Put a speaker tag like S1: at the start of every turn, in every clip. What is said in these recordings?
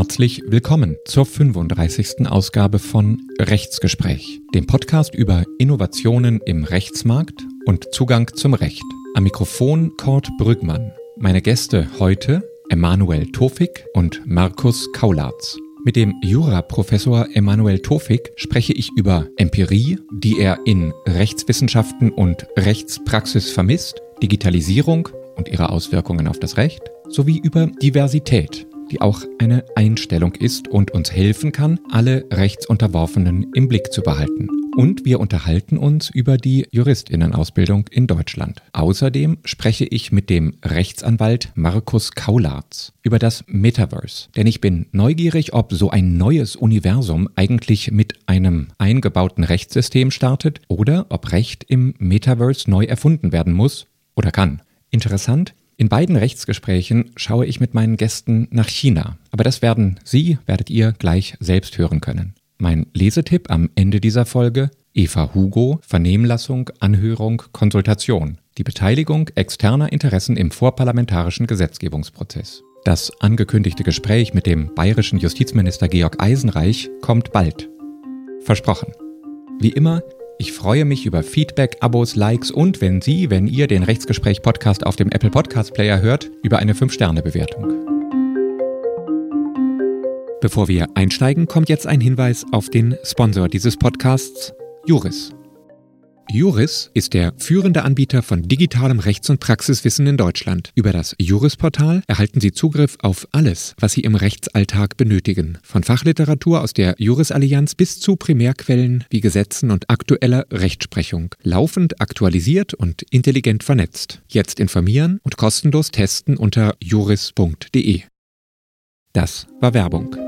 S1: Herzlich willkommen zur 35. Ausgabe von Rechtsgespräch, dem Podcast über Innovationen im Rechtsmarkt und Zugang zum Recht. Am Mikrofon Kurt Brügmann. Meine Gäste heute Emanuel Tofik und Markus Kaulatz. Mit dem Juraprofessor Emanuel Tofik spreche ich über Empirie, die er in Rechtswissenschaften und Rechtspraxis vermisst, Digitalisierung und ihre Auswirkungen auf das Recht, sowie über Diversität, die auch eine Einstellung ist und uns helfen kann, alle Rechtsunterworfenen im Blick zu behalten. Und wir unterhalten uns über die Juristinnenausbildung in Deutschland. Außerdem spreche ich mit dem Rechtsanwalt Markus Kaulatz über das Metaverse. Denn ich bin neugierig, ob so ein neues Universum eigentlich mit einem eingebauten Rechtssystem startet oder ob Recht im Metaverse neu erfunden werden muss oder kann. Interessant, in beiden Rechtsgesprächen schaue ich mit meinen Gästen nach China, aber das werden Sie, werdet ihr gleich selbst hören können. Mein Lesetipp am Ende dieser Folge Eva Hugo, Vernehmlassung, Anhörung, Konsultation. Die Beteiligung externer Interessen im vorparlamentarischen Gesetzgebungsprozess. Das angekündigte Gespräch mit dem bayerischen Justizminister Georg Eisenreich kommt bald. Versprochen. Wie immer ich freue mich über Feedback, Abos, Likes und wenn Sie, wenn ihr den Rechtsgespräch Podcast auf dem Apple Podcast Player hört, über eine 5-Sterne-Bewertung. Bevor wir einsteigen, kommt jetzt ein Hinweis auf den Sponsor dieses Podcasts, Juris. Juris ist der führende Anbieter von digitalem Rechts- und Praxiswissen in Deutschland. Über das Juris-Portal erhalten Sie Zugriff auf alles, was Sie im Rechtsalltag benötigen. Von Fachliteratur aus der Juris-Allianz bis zu Primärquellen wie Gesetzen und aktueller Rechtsprechung. Laufend aktualisiert und intelligent vernetzt. Jetzt informieren und kostenlos testen unter juris.de. Das war Werbung.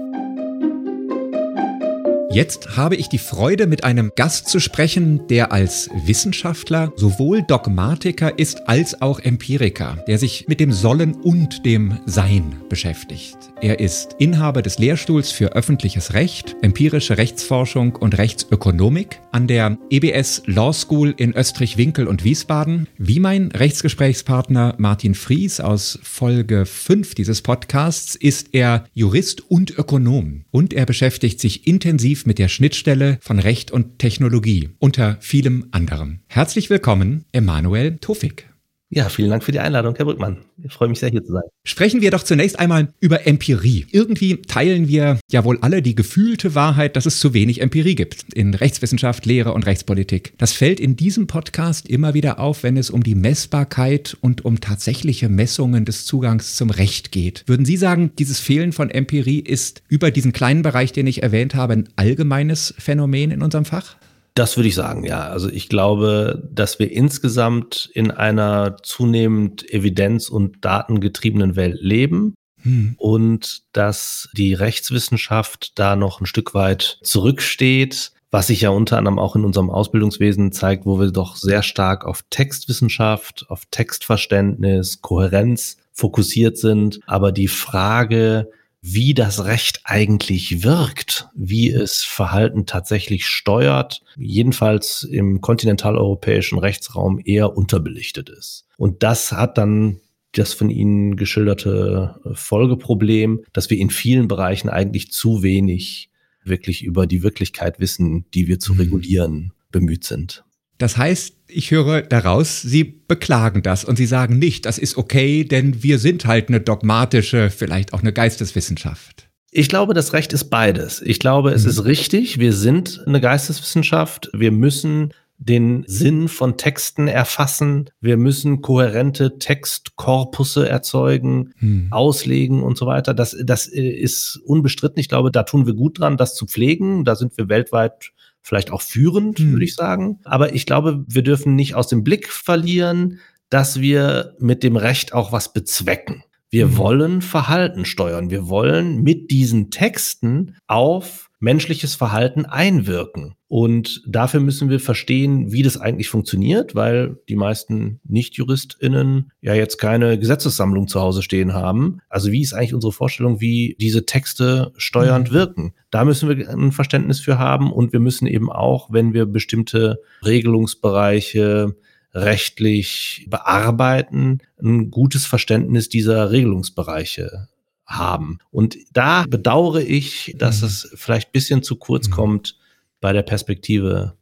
S1: Jetzt habe ich die Freude, mit einem Gast zu sprechen, der als Wissenschaftler sowohl Dogmatiker ist als auch Empiriker, der sich mit dem Sollen und dem Sein beschäftigt. Er ist Inhaber des Lehrstuhls für öffentliches Recht, empirische Rechtsforschung und Rechtsökonomik an der EBS Law School in Österreich-Winkel und Wiesbaden. Wie mein Rechtsgesprächspartner Martin Fries aus Folge 5 dieses Podcasts ist er Jurist und Ökonom und er beschäftigt sich intensiv mit der Schnittstelle von Recht und Technologie, unter vielem anderem. Herzlich willkommen, Emanuel Tofik.
S2: Ja, vielen Dank für die Einladung, Herr Brückmann. Ich freue mich sehr, hier zu sein.
S1: Sprechen wir doch zunächst einmal über Empirie. Irgendwie teilen wir ja wohl alle die gefühlte Wahrheit, dass es zu wenig Empirie gibt in Rechtswissenschaft, Lehre und Rechtspolitik. Das fällt in diesem Podcast immer wieder auf, wenn es um die Messbarkeit und um tatsächliche Messungen des Zugangs zum Recht geht. Würden Sie sagen, dieses Fehlen von Empirie ist über diesen kleinen Bereich, den ich erwähnt habe, ein allgemeines Phänomen in unserem Fach?
S2: Das würde ich sagen, ja. Also ich glaube, dass wir insgesamt in einer zunehmend evidenz- und datengetriebenen Welt leben. Hm. Und dass die Rechtswissenschaft da noch ein Stück weit zurücksteht, was sich ja unter anderem auch in unserem Ausbildungswesen zeigt, wo wir doch sehr stark auf Textwissenschaft, auf Textverständnis, Kohärenz fokussiert sind. Aber die Frage, wie das Recht eigentlich wirkt, wie es Verhalten tatsächlich steuert, jedenfalls im kontinentaleuropäischen Rechtsraum eher unterbelichtet ist. Und das hat dann das von Ihnen geschilderte Folgeproblem, dass wir in vielen Bereichen eigentlich zu wenig wirklich über die Wirklichkeit wissen, die wir zu mhm. regulieren bemüht sind.
S1: Das heißt, ich höre daraus, Sie beklagen das und Sie sagen nicht, das ist okay, denn wir sind halt eine dogmatische, vielleicht auch eine Geisteswissenschaft.
S2: Ich glaube, das Recht ist beides. Ich glaube, es mhm. ist richtig, wir sind eine Geisteswissenschaft. Wir müssen den Sinn von Texten erfassen. Wir müssen kohärente Textkorpusse erzeugen, hm. auslegen und so weiter. Das, das ist unbestritten. Ich glaube, da tun wir gut dran, das zu pflegen. Da sind wir weltweit vielleicht auch führend, mhm. würde ich sagen. Aber ich glaube, wir dürfen nicht aus dem Blick verlieren, dass wir mit dem Recht auch was bezwecken. Wir mhm. wollen Verhalten steuern. Wir wollen mit diesen Texten auf menschliches Verhalten einwirken. Und dafür müssen wir verstehen, wie das eigentlich funktioniert, weil die meisten Nicht-JuristInnen ja jetzt keine Gesetzessammlung zu Hause stehen haben. Also wie ist eigentlich unsere Vorstellung, wie diese Texte steuernd mhm. wirken? Da müssen wir ein Verständnis für haben und wir müssen eben auch, wenn wir bestimmte Regelungsbereiche rechtlich bearbeiten, ein gutes Verständnis dieser Regelungsbereiche haben. Und da bedauere ich, dass
S1: Mhm.
S2: es vielleicht ein bisschen zu kurz
S1: Mhm.
S2: kommt bei der Perspektive,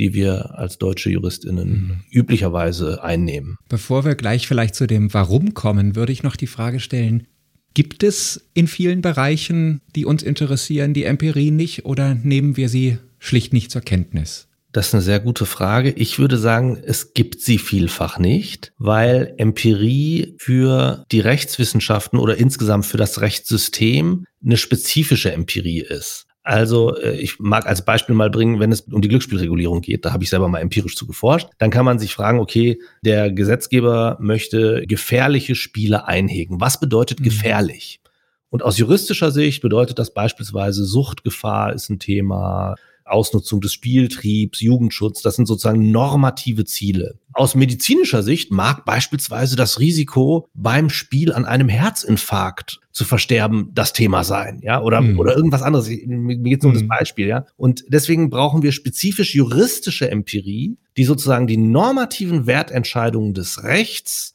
S2: die wir als deutsche JuristInnen
S1: Mhm.
S2: üblicherweise einnehmen.
S1: Bevor wir gleich vielleicht zu dem Warum kommen, würde ich noch die Frage stellen, gibt es in vielen Bereichen, die uns interessieren, die Empirie nicht oder nehmen wir sie schlicht nicht zur Kenntnis?
S2: Das ist eine sehr gute Frage. Ich würde sagen, es gibt sie vielfach nicht, weil Empirie für die Rechtswissenschaften oder insgesamt für das Rechtssystem eine spezifische Empirie ist. Also äh, ich mag als Beispiel mal bringen, wenn es um die Glücksspielregulierung geht, da habe ich selber mal empirisch zu geforscht, dann kann man sich fragen, okay, der Gesetzgeber möchte gefährliche Spiele einhegen. Was bedeutet
S1: Mhm.
S2: gefährlich? Und aus juristischer Sicht bedeutet das beispielsweise Suchtgefahr ist ein Thema, Ausnutzung des Spieltriebs, Jugendschutz, das sind sozusagen normative Ziele. Aus medizinischer Sicht mag beispielsweise das Risiko beim Spiel an einem Herzinfarkt zu versterben das Thema sein, ja, oder,
S1: Mhm.
S2: oder irgendwas anderes. Mir geht es um das
S1: Mhm.
S2: Beispiel, ja. Und deswegen brauchen wir spezifisch juristische Empirie, die sozusagen die normativen Wertentscheidungen des Rechts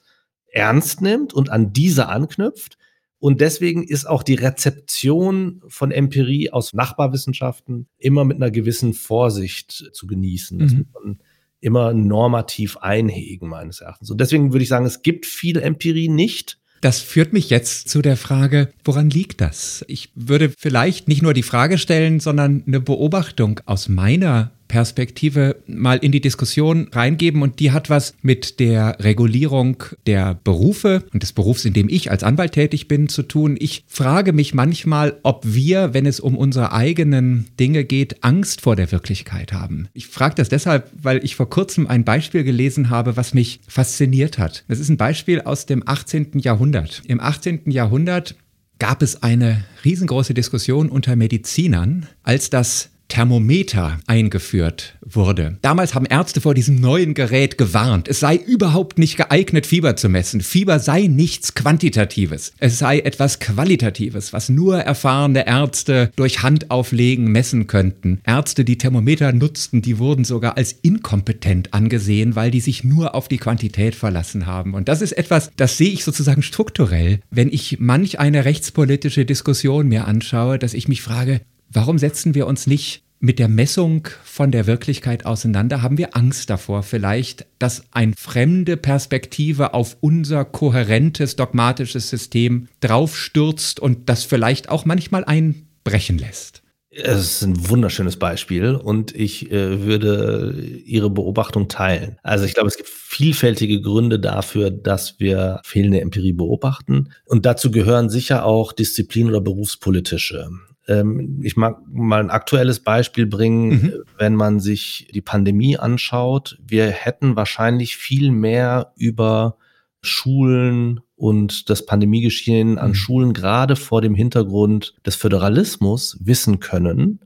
S2: ernst nimmt und an diese anknüpft. Und deswegen ist auch die Rezeption von Empirie aus Nachbarwissenschaften immer mit einer gewissen Vorsicht zu genießen. Das
S1: Mhm.
S2: muss man immer normativ einhegen, meines Erachtens. Und deswegen würde ich sagen, es gibt viel Empirie nicht.
S1: Das führt mich jetzt zu der Frage, woran liegt das? Ich würde vielleicht nicht nur die Frage stellen, sondern eine Beobachtung aus meiner Perspektive mal in die Diskussion reingeben und die hat was mit der Regulierung der Berufe und des Berufs, in dem ich als Anwalt tätig bin, zu tun. Ich frage mich manchmal, ob wir, wenn es um unsere eigenen Dinge geht, Angst vor der Wirklichkeit haben. Ich frage das deshalb, weil ich vor kurzem ein Beispiel gelesen habe, was mich fasziniert hat. Das ist ein Beispiel aus dem 18. Jahrhundert. Im 18. Jahrhundert gab es eine riesengroße Diskussion unter Medizinern, als das Thermometer eingeführt wurde. Damals haben Ärzte vor diesem neuen Gerät gewarnt. Es sei überhaupt nicht geeignet, Fieber zu messen. Fieber sei nichts Quantitatives. Es sei etwas Qualitatives, was nur erfahrene Ärzte durch Handauflegen messen könnten. Ärzte, die Thermometer nutzten, die wurden sogar als inkompetent angesehen, weil die sich nur auf die Quantität verlassen haben. Und das ist etwas, das sehe ich sozusagen strukturell, wenn ich manch eine rechtspolitische Diskussion mir anschaue, dass ich mich frage, Warum setzen wir uns nicht mit der Messung von der Wirklichkeit auseinander? Haben wir Angst davor vielleicht, dass ein fremde Perspektive auf unser kohärentes dogmatisches System draufstürzt und das vielleicht auch manchmal einbrechen lässt?
S2: Es ist ein wunderschönes Beispiel und ich äh, würde Ihre Beobachtung teilen. Also ich glaube, es gibt vielfältige Gründe dafür, dass wir fehlende Empirie beobachten. Und dazu gehören sicher auch Disziplin- oder berufspolitische. Ähm, ich mag mal ein aktuelles Beispiel bringen,
S1: Mhm.
S2: wenn man sich die Pandemie anschaut. Wir hätten wahrscheinlich viel mehr über Schulen und das Pandemiegeschehen an
S1: Mhm.
S2: Schulen gerade vor dem Hintergrund des Föderalismus wissen können.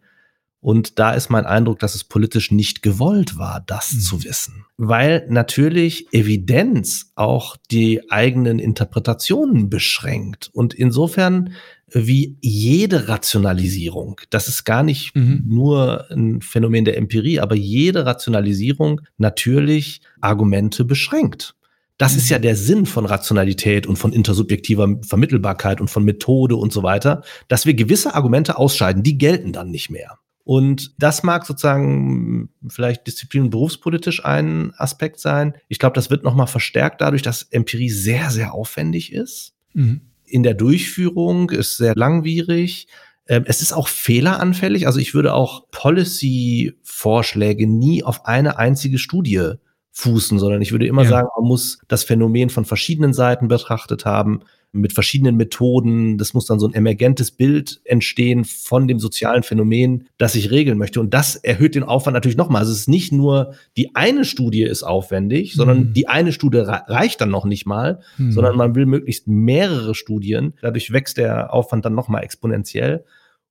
S2: Und da ist mein Eindruck, dass es politisch nicht gewollt war, das
S1: Mhm.
S2: zu wissen. Weil natürlich Evidenz auch die eigenen Interpretationen beschränkt. Und insofern wie jede Rationalisierung, das ist gar nicht
S1: Mhm.
S2: nur ein Phänomen der Empirie, aber jede Rationalisierung natürlich Argumente beschränkt. Das ist
S1: Mhm.
S2: ja der Sinn von Rationalität und von intersubjektiver Vermittelbarkeit und von Methode und so weiter, dass wir gewisse Argumente ausscheiden, die gelten dann nicht mehr. Und das mag sozusagen vielleicht disziplin- und berufspolitisch ein Aspekt sein. Ich glaube, das wird nochmal verstärkt dadurch, dass Empirie sehr, sehr aufwendig ist.
S1: Mhm.
S2: In der Durchführung ist sehr langwierig. Ähm, Es ist auch fehleranfällig. Also ich würde auch Policy-Vorschläge nie auf eine einzige Studie fußen, sondern ich würde immer
S1: Ja.
S2: sagen, man muss das Phänomen von verschiedenen Seiten betrachtet haben, mit verschiedenen Methoden. Das muss dann so ein emergentes Bild entstehen von dem sozialen Phänomen, das ich regeln möchte. Und das erhöht den Aufwand natürlich nochmal. Also es ist nicht nur die eine Studie ist aufwendig, sondern
S1: Mhm.
S2: die eine Studie rei- reicht dann noch nicht mal,
S1: Mhm.
S2: sondern man will möglichst mehrere Studien. Dadurch wächst der Aufwand dann nochmal exponentiell.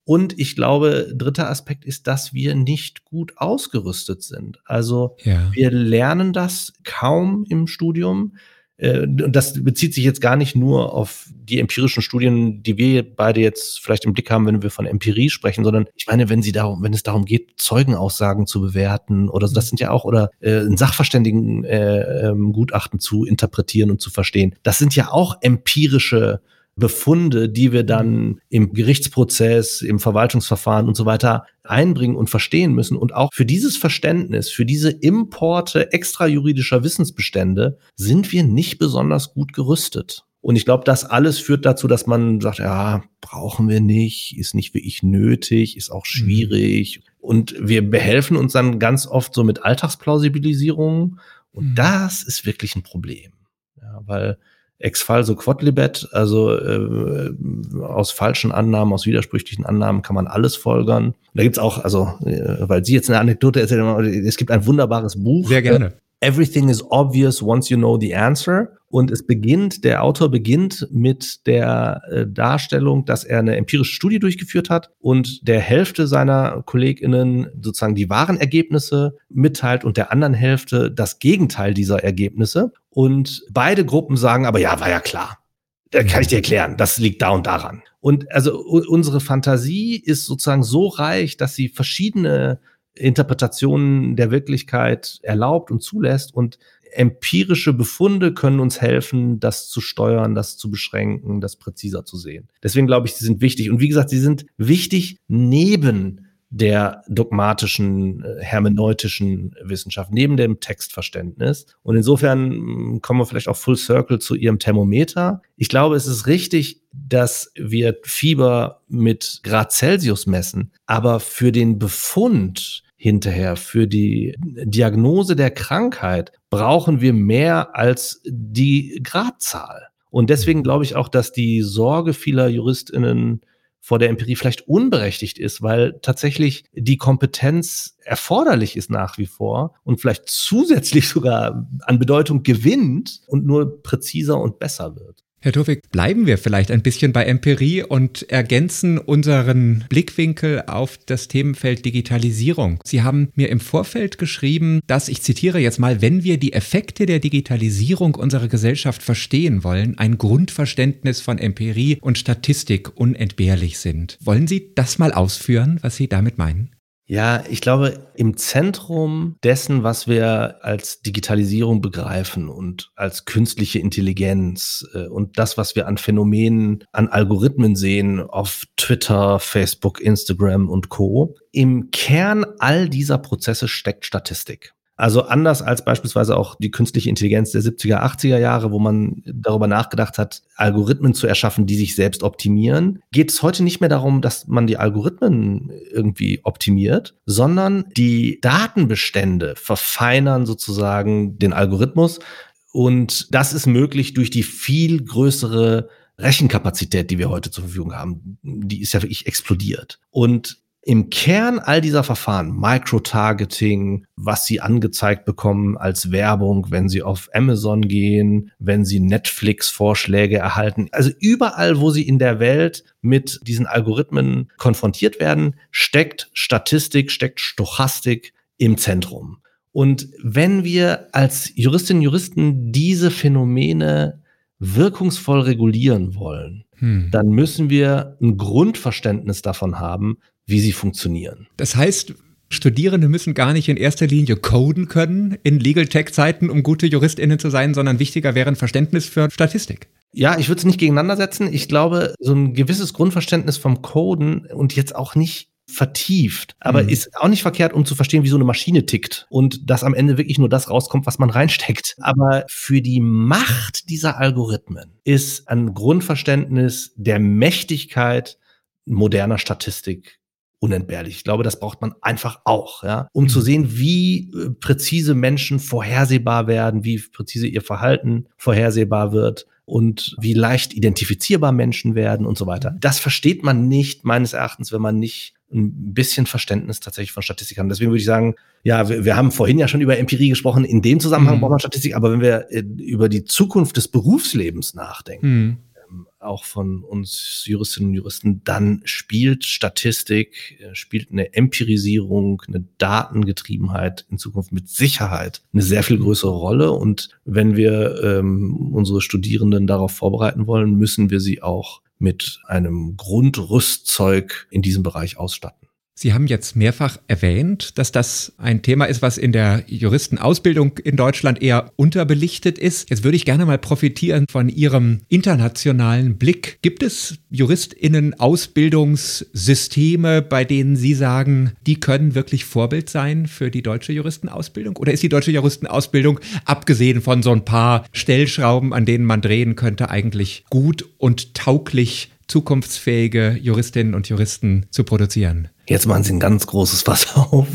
S2: Und ich glaube, dritter Aspekt ist, dass wir nicht gut ausgerüstet sind. Also
S1: Ja.
S2: wir lernen das kaum im Studium. Äh, Und das bezieht sich jetzt gar nicht nur auf die empirischen Studien, die wir beide jetzt vielleicht im Blick haben, wenn wir von Empirie sprechen, sondern ich meine, wenn sie darum, wenn es darum geht, Zeugenaussagen zu bewerten oder so, das sind ja auch oder äh, ein Sachverständigen äh, ähm, Gutachten zu interpretieren und zu verstehen, das sind ja auch empirische Befunde, die wir dann im Gerichtsprozess, im Verwaltungsverfahren und so weiter einbringen und verstehen müssen. Und auch für dieses Verständnis, für diese Importe extrajuridischer Wissensbestände sind wir nicht besonders gut gerüstet. Und ich glaube, das alles führt dazu, dass man sagt, ja, brauchen wir nicht, ist nicht wirklich nötig, ist auch mhm. schwierig. Und wir behelfen uns dann ganz oft so mit Alltagsplausibilisierung. Und mhm. das ist wirklich ein Problem. Ja, weil Ex-Fall so Quodlibet, also äh, aus falschen Annahmen, aus widersprüchlichen Annahmen kann man alles folgern. Da gibt's auch, also, äh, weil Sie jetzt eine Anekdote erzählen, es gibt ein wunderbares Buch.
S1: Sehr gerne.
S2: Everything is obvious once you know the answer. Und es beginnt, der Autor beginnt mit der äh, Darstellung, dass er eine empirische Studie durchgeführt hat und der Hälfte seiner KollegInnen sozusagen die wahren Ergebnisse mitteilt und der anderen Hälfte das Gegenteil dieser Ergebnisse. Und beide Gruppen sagen aber, ja, war ja klar. Da kann ich dir erklären, das liegt da und daran. Und also unsere Fantasie ist sozusagen so reich, dass sie verschiedene Interpretationen der Wirklichkeit erlaubt und zulässt und empirische Befunde können uns helfen, das zu steuern, das zu beschränken, das präziser zu sehen. Deswegen glaube ich, sie sind wichtig. Und wie gesagt, sie sind wichtig neben der dogmatischen, äh, hermeneutischen Wissenschaft, neben dem Textverständnis. Und insofern hm, kommen wir vielleicht auch full circle zu Ihrem Thermometer. Ich glaube, es ist richtig, dass wir Fieber mit Grad Celsius messen, aber für den Befund hinterher, für die Diagnose der Krankheit brauchen wir mehr als die Gradzahl. Und deswegen glaube ich auch, dass die Sorge vieler JuristInnen vor der Empirie vielleicht unberechtigt ist, weil tatsächlich die Kompetenz erforderlich ist nach wie vor und vielleicht zusätzlich sogar an Bedeutung gewinnt und nur präziser und besser wird.
S1: Herr Tofik, bleiben wir vielleicht ein bisschen bei Empirie und ergänzen unseren Blickwinkel auf das Themenfeld Digitalisierung. Sie haben mir im Vorfeld geschrieben, dass, ich zitiere jetzt mal, wenn wir die Effekte der Digitalisierung unserer Gesellschaft verstehen wollen, ein Grundverständnis von Empirie und Statistik unentbehrlich sind. Wollen Sie das mal ausführen, was Sie damit meinen?
S2: Ja, ich glaube, im Zentrum dessen, was wir als Digitalisierung begreifen und als künstliche Intelligenz äh, und das, was wir an Phänomenen, an Algorithmen sehen auf Twitter, Facebook, Instagram und Co. Im Kern all dieser Prozesse steckt Statistik. Also anders als beispielsweise auch die künstliche Intelligenz der 70er, 80er Jahre, wo man darüber nachgedacht hat, Algorithmen zu erschaffen, die sich selbst optimieren, geht es heute nicht mehr darum, dass man die Algorithmen irgendwie optimiert, sondern die Datenbestände verfeinern sozusagen den Algorithmus. Und das ist möglich durch die viel größere Rechenkapazität, die wir heute zur Verfügung haben. Die ist ja wirklich explodiert. Und im Kern all dieser Verfahren, Microtargeting, was Sie angezeigt bekommen als Werbung, wenn Sie auf Amazon gehen, wenn Sie Netflix-Vorschläge erhalten, also überall, wo Sie in der Welt mit diesen Algorithmen konfrontiert werden, steckt Statistik, steckt Stochastik im Zentrum. Und wenn wir als Juristinnen und Juristen diese Phänomene wirkungsvoll regulieren wollen, hm. dann müssen wir ein Grundverständnis davon haben, wie sie funktionieren.
S1: Das heißt, Studierende müssen gar nicht in erster Linie coden können in Legal Tech-Zeiten, um gute JuristInnen zu sein, sondern wichtiger wäre ein Verständnis für Statistik.
S2: Ja, ich würde es nicht gegeneinander setzen. Ich glaube, so ein gewisses Grundverständnis vom Coden und jetzt auch nicht vertieft, aber mhm. ist auch nicht verkehrt, um zu verstehen, wie so eine Maschine tickt und dass am Ende wirklich nur das rauskommt, was man reinsteckt. Aber für die Macht dieser Algorithmen ist ein Grundverständnis der Mächtigkeit moderner Statistik unentbehrlich. Ich glaube, das braucht man einfach auch, ja, um zu mhm. sehen, wie äh, präzise Menschen vorhersehbar werden, wie präzise ihr Verhalten vorhersehbar wird und wie leicht identifizierbar Menschen werden und so weiter. Das versteht man nicht, meines Erachtens, wenn man nicht ein bisschen Verständnis tatsächlich von Statistik hat. Deswegen würde ich sagen, ja, wir, wir haben vorhin ja schon über Empirie gesprochen. In dem Zusammenhang mhm. braucht man Statistik, aber wenn wir äh, über die Zukunft des Berufslebens nachdenken, mhm auch von uns Juristinnen und Juristen, dann spielt Statistik, äh, spielt eine Empirisierung, eine Datengetriebenheit in Zukunft mit Sicherheit eine sehr viel größere Rolle. Und wenn wir ähm, unsere Studierenden darauf vorbereiten wollen, müssen wir sie auch mit einem Grundrüstzeug in diesem Bereich ausstatten.
S1: Sie haben jetzt mehrfach erwähnt, dass das ein Thema ist, was in der Juristenausbildung in Deutschland eher unterbelichtet ist. Jetzt würde ich gerne mal profitieren von Ihrem internationalen Blick. Gibt es Juristinnen-Ausbildungssysteme, bei denen Sie sagen, die können wirklich Vorbild sein für die deutsche Juristenausbildung? Oder ist die deutsche Juristenausbildung, abgesehen von so ein paar Stellschrauben, an denen man drehen könnte, eigentlich gut und tauglich zukunftsfähige Juristinnen und Juristen zu produzieren?
S2: Jetzt machen Sie ein ganz großes Fass auf.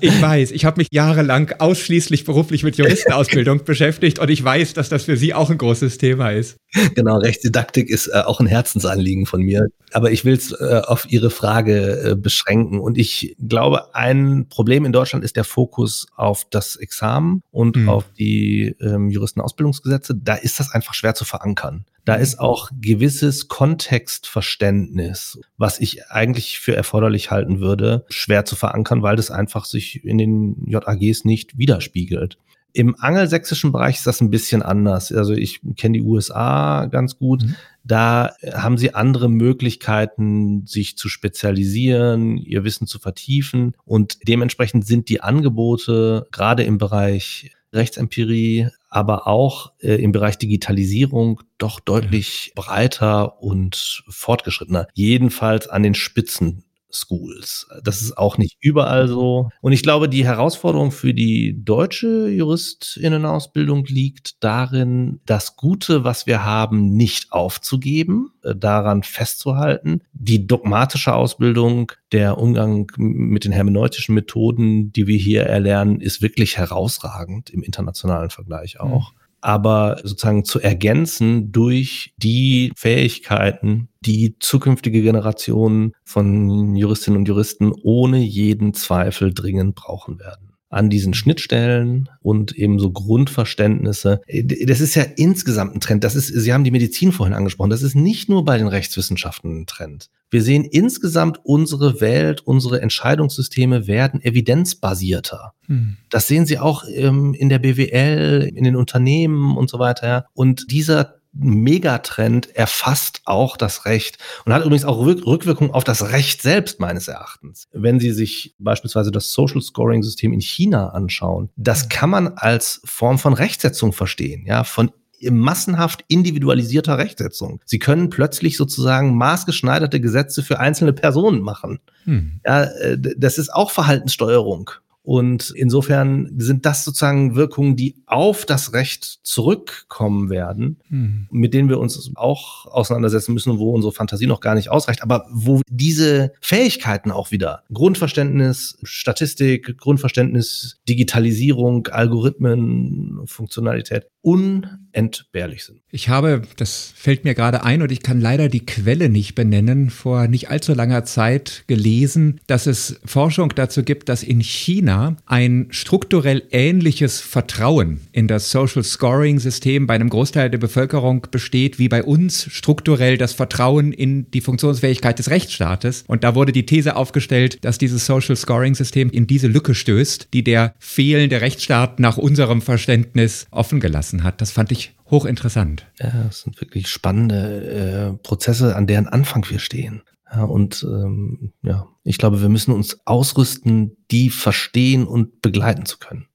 S1: ich weiß, ich habe mich jahrelang ausschließlich beruflich mit Juristenausbildung beschäftigt und ich weiß, dass das für Sie auch ein großes Thema ist.
S2: Genau, Rechtsdidaktik ist äh, auch ein Herzensanliegen von mir. Aber ich will es äh, auf Ihre Frage äh, beschränken. Und ich glaube, ein Problem in Deutschland ist der Fokus auf das Examen und hm. auf die ähm, Juristenausbildungsgesetze. Da ist das einfach schwer zu verankern. Da ist auch gewisses Kontextverständnis, was ich eigentlich für erforderlich halten würde, schwer zu verankern, weil das einfach sich in den JAGs nicht widerspiegelt. Im angelsächsischen Bereich ist das ein bisschen anders. Also ich kenne die USA ganz gut. Mhm. Da haben sie andere Möglichkeiten, sich zu spezialisieren, ihr Wissen zu vertiefen. Und dementsprechend sind die Angebote gerade im Bereich Rechtsempirie, aber auch äh, im Bereich Digitalisierung doch deutlich breiter und fortgeschrittener. Jedenfalls an den Spitzen Schools. Das ist auch nicht überall so. Und ich glaube, die Herausforderung für die deutsche Juristinnenausbildung liegt darin, das Gute, was wir haben, nicht aufzugeben, äh, daran festzuhalten. Die dogmatische Ausbildung, der Umgang mit den hermeneutischen Methoden, die wir hier erlernen, ist wirklich herausragend im internationalen Vergleich auch. Mhm aber sozusagen zu ergänzen durch die Fähigkeiten, die zukünftige Generationen von Juristinnen und Juristen ohne jeden Zweifel dringend brauchen werden an diesen Schnittstellen und eben so Grundverständnisse. Das ist ja insgesamt ein Trend. Das ist, Sie haben die Medizin vorhin angesprochen. Das ist nicht nur bei den Rechtswissenschaften ein Trend. Wir sehen insgesamt unsere Welt, unsere Entscheidungssysteme werden evidenzbasierter. Hm. Das sehen Sie auch ähm, in der BWL, in den Unternehmen und so weiter. Und dieser Megatrend erfasst auch das Recht und hat übrigens auch Rückwirkungen auf das Recht selbst meines Erachtens. Wenn Sie sich beispielsweise das Social Scoring System in China anschauen, das kann man als Form von Rechtsetzung verstehen, ja, von massenhaft individualisierter Rechtsetzung. Sie können plötzlich sozusagen maßgeschneiderte Gesetze für einzelne Personen machen. Hm. Ja, äh, das ist auch Verhaltenssteuerung. Und insofern sind das sozusagen Wirkungen, die auf das Recht zurückkommen werden, mhm. mit denen wir uns auch auseinandersetzen müssen, wo unsere Fantasie noch gar nicht ausreicht, aber wo diese Fähigkeiten auch wieder, Grundverständnis, Statistik, Grundverständnis, Digitalisierung, Algorithmen, Funktionalität, unentbehrlich sind.
S1: Ich habe, das fällt mir gerade ein und ich kann leider die Quelle nicht benennen, vor nicht allzu langer Zeit gelesen, dass es Forschung dazu gibt, dass in China ein strukturell ähnliches Vertrauen in das Social Scoring System bei einem Großteil der Bevölkerung besteht, wie bei uns strukturell das Vertrauen in die Funktionsfähigkeit des Rechtsstaates. Und da wurde die These aufgestellt, dass dieses Social Scoring System in diese Lücke stößt, die der fehlende Rechtsstaat nach unserem Verständnis offen gelassen hat. Das fand ich hochinteressant.
S2: Ja, das sind wirklich spannende äh, Prozesse, an deren Anfang wir stehen. Ja, und ähm, ja, ich glaube, wir müssen uns ausrüsten, die verstehen und begleiten zu können.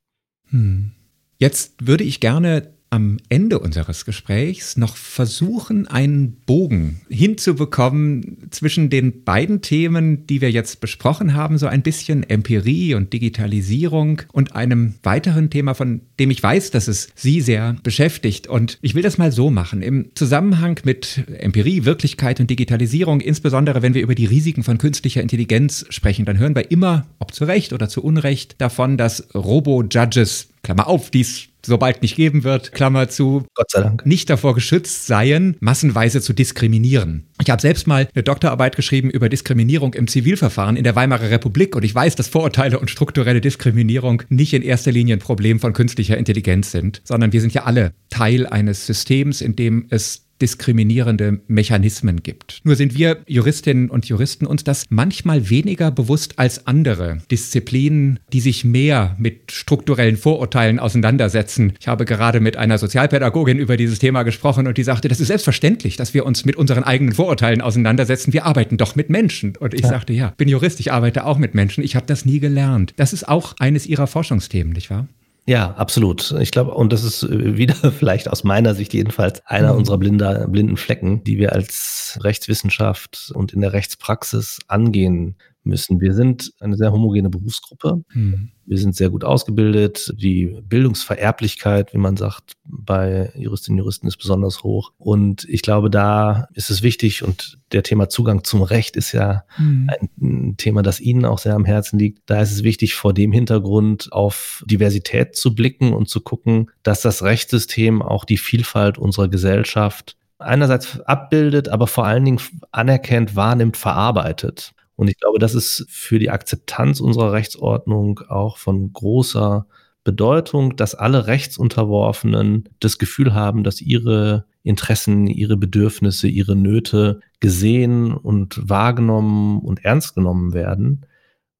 S1: Hm. Jetzt würde ich gerne am Ende unseres Gesprächs noch versuchen, einen Bogen hinzubekommen zwischen den beiden Themen, die wir jetzt besprochen haben, so ein bisschen Empirie und Digitalisierung und einem weiteren Thema, von dem ich weiß, dass es Sie sehr beschäftigt. Und ich will das mal so machen. Im Zusammenhang mit Empirie, Wirklichkeit und Digitalisierung, insbesondere wenn wir über die Risiken von künstlicher Intelligenz sprechen, dann hören wir immer, ob zu Recht oder zu Unrecht, davon, dass Robo-Judges Klammer auf, dies sobald nicht geben wird, Klammer zu,
S2: Gott sei Dank.
S1: nicht davor geschützt seien, massenweise zu diskriminieren. Ich habe selbst mal eine Doktorarbeit geschrieben über Diskriminierung im Zivilverfahren in der Weimarer Republik und ich weiß, dass Vorurteile und strukturelle Diskriminierung nicht in erster Linie ein Problem von künstlicher Intelligenz sind, sondern wir sind ja alle Teil eines Systems, in dem es diskriminierende Mechanismen gibt. Nur sind wir Juristinnen und Juristen uns das manchmal weniger bewusst als andere Disziplinen, die sich mehr mit strukturellen Vorurteilen auseinandersetzen. Ich habe gerade mit einer Sozialpädagogin über dieses Thema gesprochen und die sagte, das ist selbstverständlich, dass wir uns mit unseren eigenen Vorurteilen auseinandersetzen. Wir arbeiten doch mit Menschen. Und ich ja. sagte, ja, bin Jurist, ich arbeite auch mit Menschen. Ich habe das nie gelernt. Das ist auch eines ihrer Forschungsthemen, nicht wahr?
S2: Ja, absolut. Ich glaube, und das ist äh, wieder vielleicht aus meiner Sicht jedenfalls einer mhm. unserer blinder, blinden Flecken, die wir als Rechtswissenschaft und in der Rechtspraxis angehen müssen. Wir sind eine sehr homogene Berufsgruppe. Mhm. Wir sind sehr gut ausgebildet. Die Bildungsvererblichkeit, wie man sagt, bei Juristinnen und Juristen ist besonders hoch. Und ich glaube, da ist es wichtig und der Thema Zugang zum Recht ist ja mhm. ein Thema, das Ihnen auch sehr am Herzen liegt. Da ist es wichtig, vor dem Hintergrund auf Diversität zu blicken und zu gucken, dass das Rechtssystem auch die Vielfalt unserer Gesellschaft einerseits abbildet, aber vor allen Dingen anerkennt, wahrnimmt, verarbeitet. Und ich glaube, das ist für die Akzeptanz unserer Rechtsordnung auch von großer Bedeutung, dass alle Rechtsunterworfenen das Gefühl haben, dass ihre Interessen, ihre Bedürfnisse, ihre Nöte gesehen und wahrgenommen und ernst genommen werden,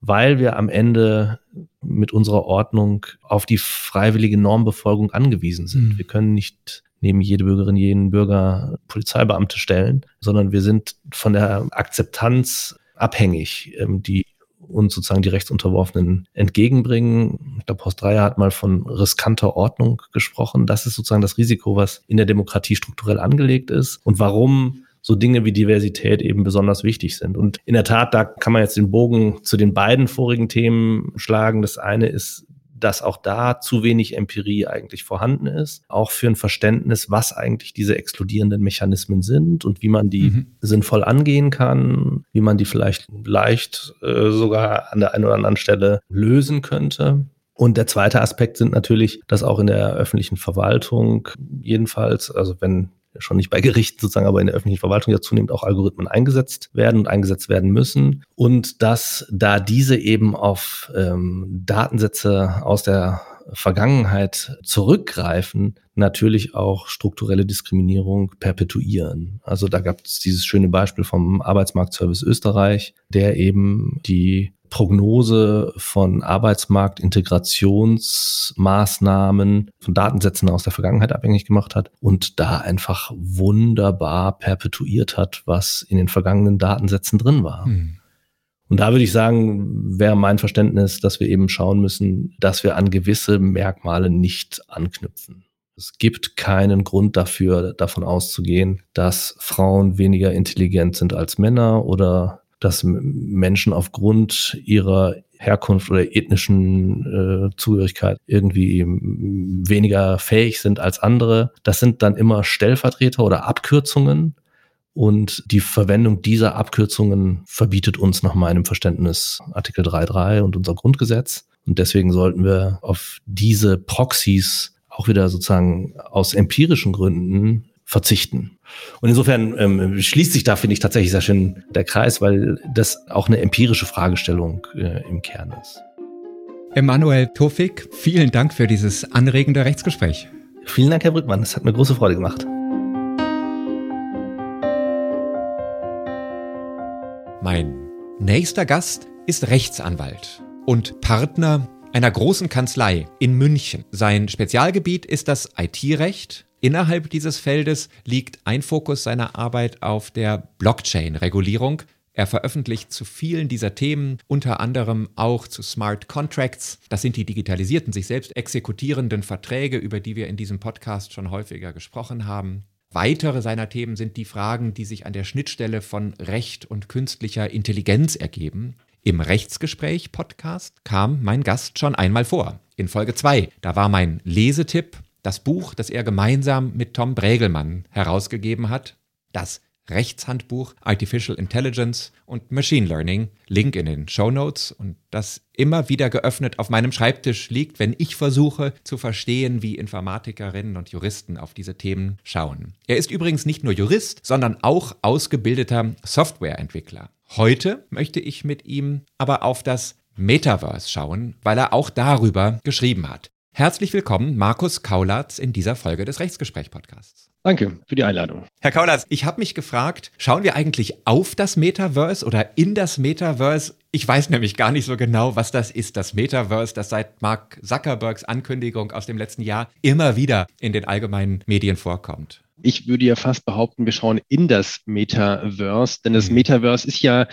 S2: weil wir am Ende mit unserer Ordnung auf die freiwillige Normbefolgung angewiesen sind. Mhm. Wir können nicht neben jede Bürgerin, jeden Bürger Polizeibeamte stellen, sondern wir sind von der Akzeptanz abhängig, ähm, die uns sozusagen die Rechtsunterworfenen entgegenbringen. Ich glaube, Horst Dreier hat mal von riskanter Ordnung gesprochen. Das ist sozusagen das Risiko, was in der Demokratie strukturell angelegt ist und warum so Dinge wie Diversität eben besonders wichtig sind. Und in der Tat, da kann man jetzt den Bogen zu den beiden vorigen Themen schlagen. Das eine ist dass auch da zu wenig Empirie eigentlich vorhanden ist, auch für ein Verständnis, was eigentlich diese exkludierenden Mechanismen sind und wie man die mhm. sinnvoll angehen kann, wie man die vielleicht leicht äh, sogar an der einen oder anderen Stelle lösen könnte. Und der zweite Aspekt sind natürlich, dass auch in der öffentlichen Verwaltung jedenfalls, also wenn schon nicht bei Gerichten sozusagen, aber in der öffentlichen Verwaltung ja zunehmend auch Algorithmen eingesetzt werden und eingesetzt werden müssen. Und dass da diese eben auf ähm, Datensätze aus der Vergangenheit zurückgreifen, natürlich auch strukturelle Diskriminierung perpetuieren. Also da gab es dieses schöne Beispiel vom Arbeitsmarktservice Österreich, der eben die Prognose von Arbeitsmarktintegrationsmaßnahmen, von Datensätzen aus der Vergangenheit abhängig gemacht hat und da einfach wunderbar perpetuiert hat, was in den vergangenen Datensätzen drin war. Hm. Und da würde ich sagen, wäre mein Verständnis, dass wir eben schauen müssen, dass wir an gewisse Merkmale nicht anknüpfen. Es gibt keinen Grund dafür, davon auszugehen, dass Frauen weniger intelligent sind als Männer oder dass Menschen aufgrund ihrer Herkunft oder ethnischen äh, Zugehörigkeit irgendwie weniger fähig sind als andere. Das sind dann immer Stellvertreter oder Abkürzungen. Und die Verwendung dieser Abkürzungen verbietet uns nach meinem Verständnis Artikel 3.3 und unser Grundgesetz. Und deswegen sollten wir auf diese Proxys auch wieder sozusagen aus empirischen Gründen verzichten. Und insofern ähm, schließt sich da, finde ich, tatsächlich sehr schön der Kreis, weil das auch eine empirische Fragestellung äh, im Kern ist.
S1: Emanuel Tofik, vielen Dank für dieses anregende Rechtsgespräch.
S2: Vielen Dank, Herr Brückmann. Es hat mir große Freude gemacht.
S1: Mein nächster Gast ist Rechtsanwalt und Partner einer großen Kanzlei in München. Sein Spezialgebiet ist das IT-Recht Innerhalb dieses Feldes liegt ein Fokus seiner Arbeit auf der Blockchain-Regulierung. Er veröffentlicht zu vielen dieser Themen, unter anderem auch zu Smart Contracts. Das sind die digitalisierten, sich selbst exekutierenden Verträge, über die wir in diesem Podcast schon häufiger gesprochen haben. Weitere seiner Themen sind die Fragen, die sich an der Schnittstelle von Recht und künstlicher Intelligenz ergeben. Im Rechtsgespräch-Podcast kam mein Gast schon einmal vor. In Folge 2. Da war mein Lesetipp das Buch, das er gemeinsam mit Tom Bregelmann herausgegeben hat, das Rechtshandbuch Artificial Intelligence und Machine Learning, Link in den Show Notes und das immer wieder geöffnet auf meinem Schreibtisch liegt, wenn ich versuche zu verstehen, wie Informatikerinnen und Juristen auf diese Themen schauen. Er ist übrigens nicht nur Jurist, sondern auch ausgebildeter Softwareentwickler. Heute möchte ich mit ihm aber auf das Metaverse schauen, weil er auch darüber geschrieben hat. Herzlich willkommen, Markus Kaulatz, in dieser Folge des Rechtsgespräch-Podcasts.
S3: Danke für die Einladung.
S1: Herr Kaulas, ich habe mich gefragt, schauen wir eigentlich auf das Metaverse oder in das Metaverse? Ich weiß nämlich gar nicht so genau, was das ist, das Metaverse, das seit Mark Zuckerbergs Ankündigung aus dem letzten Jahr immer wieder in den allgemeinen Medien vorkommt.
S3: Ich würde ja fast behaupten, wir schauen in das Metaverse, denn das mhm. Metaverse ist ja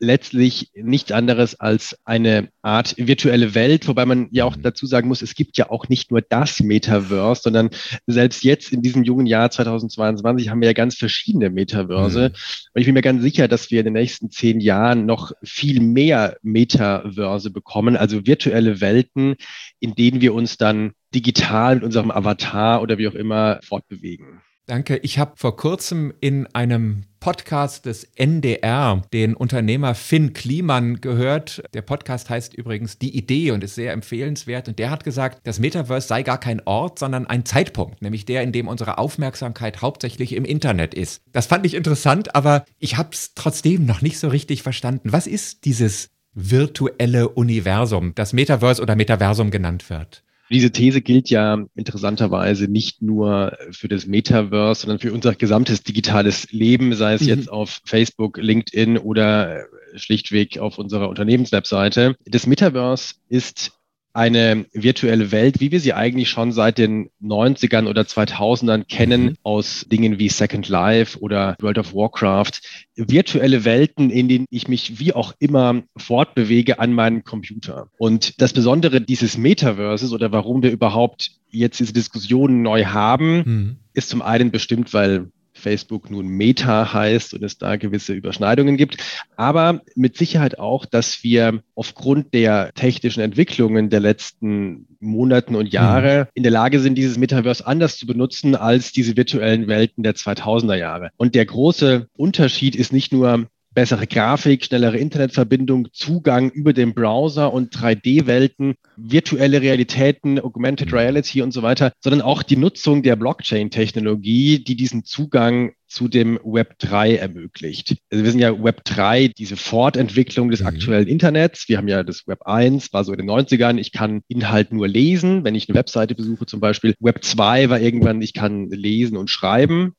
S3: letztlich nichts anderes als eine Art virtuelle Welt, wobei man ja auch mhm. dazu sagen muss, es gibt ja auch nicht nur das Metaverse, sondern selbst jetzt in diesem jungen Jahr 2022 haben wir ja ganz verschiedene Metaverse. Mhm. Und ich bin mir ganz sicher, dass wir in den nächsten zehn Jahren noch viel mehr Metaverse bekommen, also virtuelle Welten, in denen wir uns dann digital mit unserem Avatar oder wie auch immer fortbewegen.
S1: Danke. Ich habe vor kurzem in einem Podcast des NDR den Unternehmer Finn Kliemann gehört. Der Podcast heißt übrigens Die Idee und ist sehr empfehlenswert. Und der hat gesagt, das Metaverse sei gar kein Ort, sondern ein Zeitpunkt, nämlich der, in dem unsere Aufmerksamkeit hauptsächlich im Internet ist. Das fand ich interessant, aber ich habe es trotzdem noch nicht so richtig verstanden. Was ist dieses virtuelle Universum, das Metaverse oder Metaversum genannt wird?
S3: Diese These gilt ja interessanterweise nicht nur für das Metaverse, sondern für unser gesamtes digitales Leben, sei es mhm. jetzt auf Facebook, LinkedIn oder schlichtweg auf unserer Unternehmenswebseite. Das Metaverse ist eine virtuelle Welt, wie wir sie eigentlich schon seit den 90ern oder 2000ern kennen, mhm. aus Dingen wie Second Life oder World of Warcraft. Virtuelle Welten, in denen ich mich wie auch immer fortbewege an meinem Computer. Und das Besondere dieses Metaverses oder warum wir überhaupt jetzt diese Diskussionen neu haben, mhm. ist zum einen bestimmt, weil Facebook nun Meta heißt und es da gewisse Überschneidungen gibt, aber mit Sicherheit auch, dass wir aufgrund der technischen Entwicklungen der letzten Monaten und Jahre mhm. in der Lage sind, dieses Metaverse anders zu benutzen als diese virtuellen Welten der 2000er Jahre. Und der große Unterschied ist nicht nur bessere Grafik, schnellere Internetverbindung, Zugang über den Browser und 3D-Welten, virtuelle Realitäten, Augmented mhm. Reality und so weiter, sondern auch die Nutzung der Blockchain-Technologie, die diesen Zugang zu dem Web 3 ermöglicht. Also wir sind ja Web 3, diese Fortentwicklung des mhm. aktuellen Internets. Wir haben ja das Web 1, war so in den 90ern, ich kann Inhalt nur lesen, wenn ich eine Webseite besuche zum Beispiel. Web 2 war irgendwann, ich kann lesen und schreiben.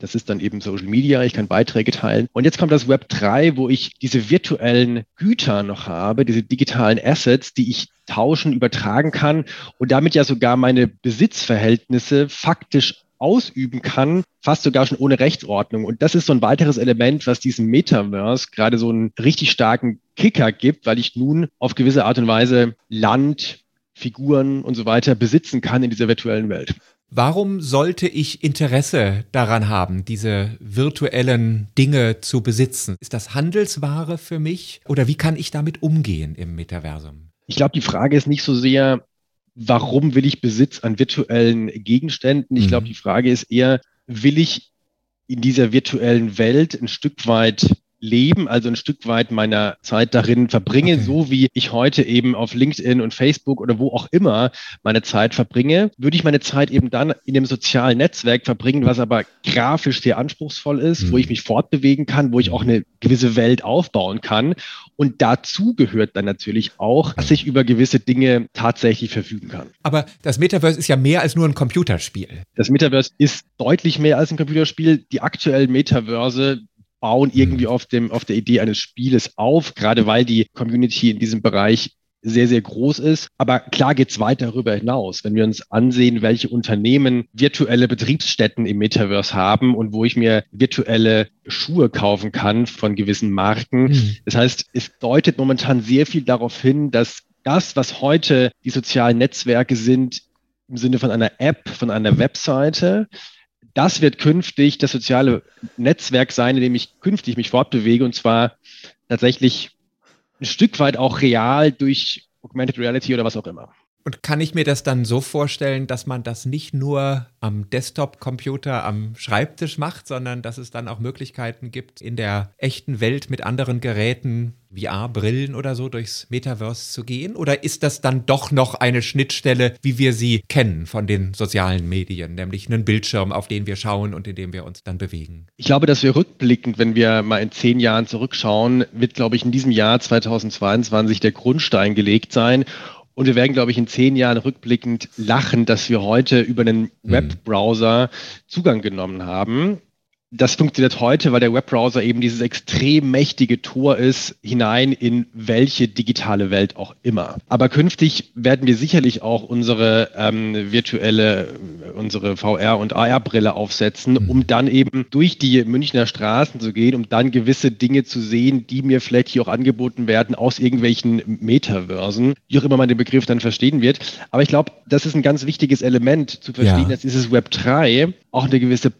S3: Das ist dann eben Social Media, ich kann Beiträge teilen. Und jetzt kommt das Web 3, wo ich diese virtuellen Güter noch habe, diese digitalen Assets, die ich tauschen, übertragen kann und damit ja sogar meine Besitzverhältnisse faktisch ausüben kann, fast sogar schon ohne Rechtsordnung. Und das ist so ein weiteres Element, was diesem Metaverse gerade so einen richtig starken Kicker gibt, weil ich nun auf gewisse Art und Weise Land, Figuren und so weiter besitzen kann in dieser virtuellen Welt.
S1: Warum sollte ich Interesse daran haben, diese virtuellen Dinge zu besitzen? Ist das Handelsware für mich oder wie kann ich damit umgehen im Metaversum?
S3: Ich glaube, die Frage ist nicht so sehr, warum will ich Besitz an virtuellen Gegenständen? Ich glaube, mhm. die Frage ist eher, will ich in dieser virtuellen Welt ein Stück weit leben, also ein Stück weit meiner Zeit darin verbringe, okay. so wie ich heute eben auf LinkedIn und Facebook oder wo auch immer meine Zeit verbringe, würde ich meine Zeit eben dann in dem sozialen Netzwerk verbringen, was aber grafisch sehr anspruchsvoll ist, mhm. wo ich mich fortbewegen kann, wo ich auch eine gewisse Welt aufbauen kann. Und dazu gehört dann natürlich auch, dass ich über gewisse Dinge tatsächlich verfügen kann.
S1: Aber das Metaverse ist ja mehr als nur ein Computerspiel.
S3: Das Metaverse ist deutlich mehr als ein Computerspiel. Die aktuellen Metaverse bauen irgendwie mhm. auf dem, auf der Idee eines Spieles auf, gerade weil die Community in diesem Bereich sehr, sehr groß ist. Aber klar geht's weit darüber hinaus. Wenn wir uns ansehen, welche Unternehmen virtuelle Betriebsstätten im Metaverse haben und wo ich mir virtuelle Schuhe kaufen kann von gewissen Marken. Mhm. Das heißt, es deutet momentan sehr viel darauf hin, dass das, was heute die sozialen Netzwerke sind, im Sinne von einer App, von einer Webseite, das wird künftig das soziale Netzwerk sein, in dem ich künftig mich fortbewege und zwar tatsächlich ein Stück weit auch real durch Augmented Reality oder was auch immer.
S1: Und kann ich mir das dann so vorstellen, dass man das nicht nur am Desktop-Computer, am Schreibtisch macht, sondern dass es dann auch Möglichkeiten gibt, in der echten Welt mit anderen Geräten, VR-Brillen oder so durchs Metaverse zu gehen? Oder ist das dann doch noch eine Schnittstelle, wie wir sie kennen von den sozialen Medien, nämlich einen Bildschirm, auf den wir schauen und in dem wir uns dann bewegen?
S3: Ich glaube, dass wir rückblickend, wenn wir mal in zehn Jahren zurückschauen, wird, glaube ich, in diesem Jahr 2022 der Grundstein gelegt sein Und wir werden, glaube ich, in zehn Jahren rückblickend lachen, dass wir heute über einen mhm. Webbrowser Zugang genommen haben das funktioniert heute, weil der Webbrowser eben dieses extrem mächtige Tor ist, hinein in welche digitale Welt auch immer. Aber künftig werden wir sicherlich auch unsere ähm, virtuelle, unsere VR- und AR-Brille aufsetzen, mhm. um dann eben durch die Münchner Straßen zu gehen, um dann gewisse Dinge zu sehen, die mir vielleicht hier auch angeboten werden aus irgendwelchen Metaversen, wie auch immer man den Begriff dann verstehen wird. Aber ich glaube, das ist ein ganz wichtiges Element zu verstehen, ja. dass dieses Web 3 auch eine gewisse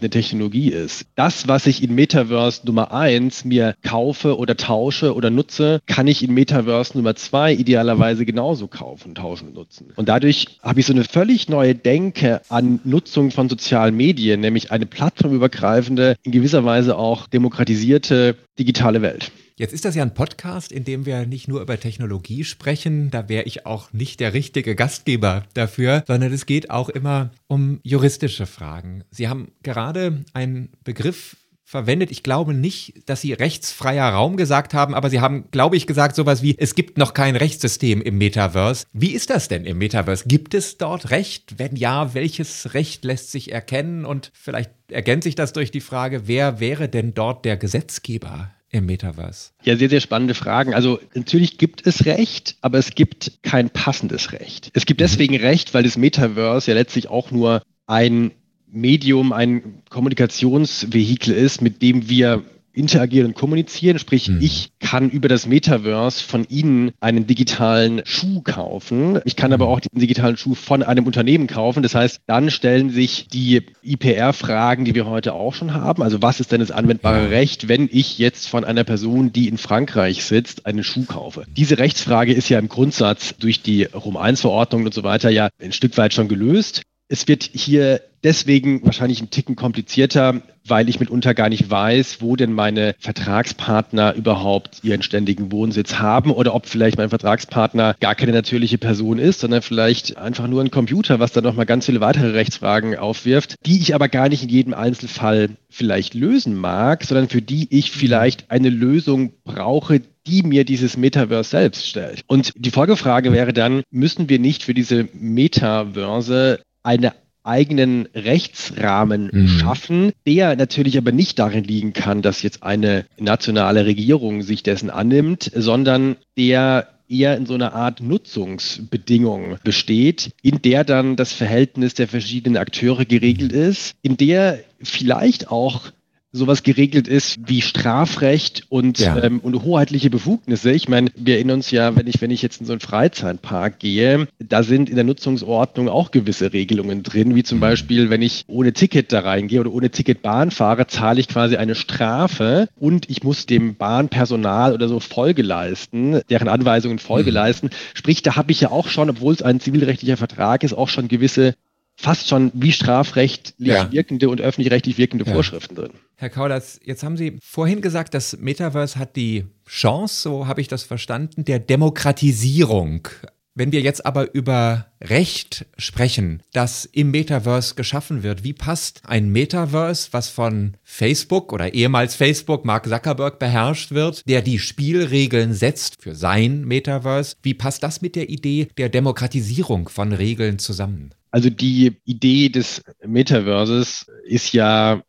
S3: plattformübergreifende Technologie ist. Das, was ich in Metaverse Nummer eins mir kaufe oder tausche oder nutze, kann ich in Metaverse Nummer zwei idealerweise genauso kaufen, tauschen und nutzen. Und dadurch habe ich so eine völlig neue Denke an Nutzung von sozialen Medien, nämlich eine plattformübergreifende, in gewisser Weise auch demokratisierte digitale Welt.
S1: Jetzt ist das ja ein Podcast, in dem wir nicht nur über Technologie sprechen, da wäre ich auch nicht der richtige Gastgeber dafür, sondern es geht auch immer um juristische Fragen. Sie haben gerade einen Begriff verwendet. Ich glaube nicht, dass Sie rechtsfreier Raum gesagt haben, aber Sie haben, glaube ich, gesagt sowas wie, es gibt noch kein Rechtssystem im Metaverse. Wie ist das denn im Metaverse? Gibt es dort Recht? Wenn ja, welches Recht lässt sich erkennen? Und vielleicht ergänzt sich das durch die Frage, wer wäre denn dort der Gesetzgeber im Metaverse?
S3: Ja, sehr, sehr spannende Fragen. Also natürlich gibt es Recht, aber es gibt kein passendes Recht. Es gibt mhm. deswegen Recht, weil das Metaverse ja letztlich auch nur ein Medium, ein Kommunikationsvehikel ist, mit dem wir interagieren und kommunizieren. Sprich, mhm. ich kann über das Metaverse von Ihnen einen digitalen Schuh kaufen. Ich kann aber mhm. auch diesen digitalen Schuh von einem Unternehmen kaufen. Das heißt, dann stellen sich die IPR-Fragen, die wir heute auch schon haben. Also was ist denn das anwendbare Recht, wenn ich jetzt von einer Person, die in Frankreich sitzt, einen Schuh kaufe? Diese Rechtsfrage ist ja im Grundsatz durch die Rom-1-Verordnung und so weiter ja ein Stück weit schon gelöst. Es wird hier deswegen wahrscheinlich ein Ticken komplizierter, weil ich mitunter gar nicht weiß, wo denn meine Vertragspartner überhaupt ihren ständigen Wohnsitz haben oder ob vielleicht mein Vertragspartner gar keine natürliche Person ist, sondern vielleicht einfach nur ein Computer, was dann nochmal ganz viele weitere Rechtsfragen aufwirft, die ich aber gar nicht in jedem Einzelfall vielleicht lösen mag, sondern für die ich vielleicht eine Lösung brauche, die mir dieses Metaverse selbst stellt. Und die Folgefrage wäre dann, müssen wir nicht für diese Metaverse eine eigenen Rechtsrahmen mhm. schaffen, der natürlich aber nicht darin liegen kann, dass jetzt eine nationale Regierung sich dessen annimmt, sondern der eher in so einer Art Nutzungsbedingung besteht, in der dann das Verhältnis der verschiedenen Akteure geregelt ist, in der vielleicht auch sowas geregelt ist wie Strafrecht und, ja. ähm, und hoheitliche Befugnisse. Ich meine, wir erinnern uns ja, wenn ich, wenn ich jetzt in so einen Freizeitpark gehe, da sind in der Nutzungsordnung auch gewisse Regelungen drin, wie zum mhm. Beispiel, wenn ich ohne Ticket da reingehe oder ohne Ticket Bahn fahre, zahle ich quasi eine Strafe und ich muss dem Bahnpersonal oder so Folge leisten, deren Anweisungen Folge mhm. leisten. Sprich, da habe ich ja auch schon, obwohl es ein zivilrechtlicher Vertrag ist, auch schon gewisse fast schon wie strafrechtlich ja. wirkende und öffentlich-rechtlich wirkende ja. Vorschriften drin.
S1: Herr Kaulers, jetzt haben Sie vorhin gesagt, das Metaverse hat die Chance, so habe ich das verstanden, der Demokratisierung. Wenn wir jetzt aber über Recht sprechen, das im Metaverse geschaffen wird, wie passt ein Metaverse, was von Facebook oder ehemals Facebook, Mark Zuckerberg beherrscht wird, der die Spielregeln setzt für sein Metaverse, wie passt das mit der Idee der Demokratisierung von Regeln zusammen?
S3: Also die Idee des Metaverses ist ja,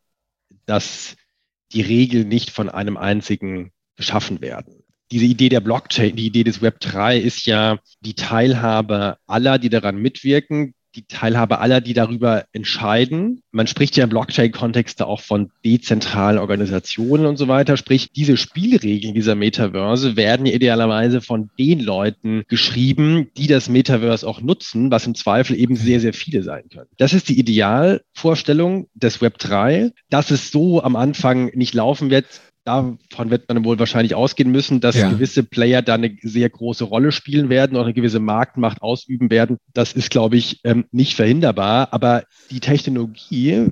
S3: dass die Regeln nicht von einem einzigen geschaffen werden. Diese Idee der Blockchain, die Idee des Web 3 ist ja die Teilhabe aller, die daran mitwirken, die Teilhabe aller, die darüber entscheiden. Man spricht ja im Blockchain-Kontext auch von dezentralen Organisationen und so weiter. Sprich, diese Spielregeln dieser Metaverse werden idealerweise von den Leuten geschrieben, die das Metaverse auch nutzen, was im Zweifel eben sehr, sehr viele sein können. Das ist die Idealvorstellung des Web 3. Dass es so am Anfang nicht laufen wird, davon wird man wohl wahrscheinlich ausgehen müssen, dass ja. gewisse Player da eine sehr große Rolle spielen werden oder eine gewisse Marktmacht ausüben werden. Das ist, glaube ich, ähm, nicht verhinderbar. Aber die Technologie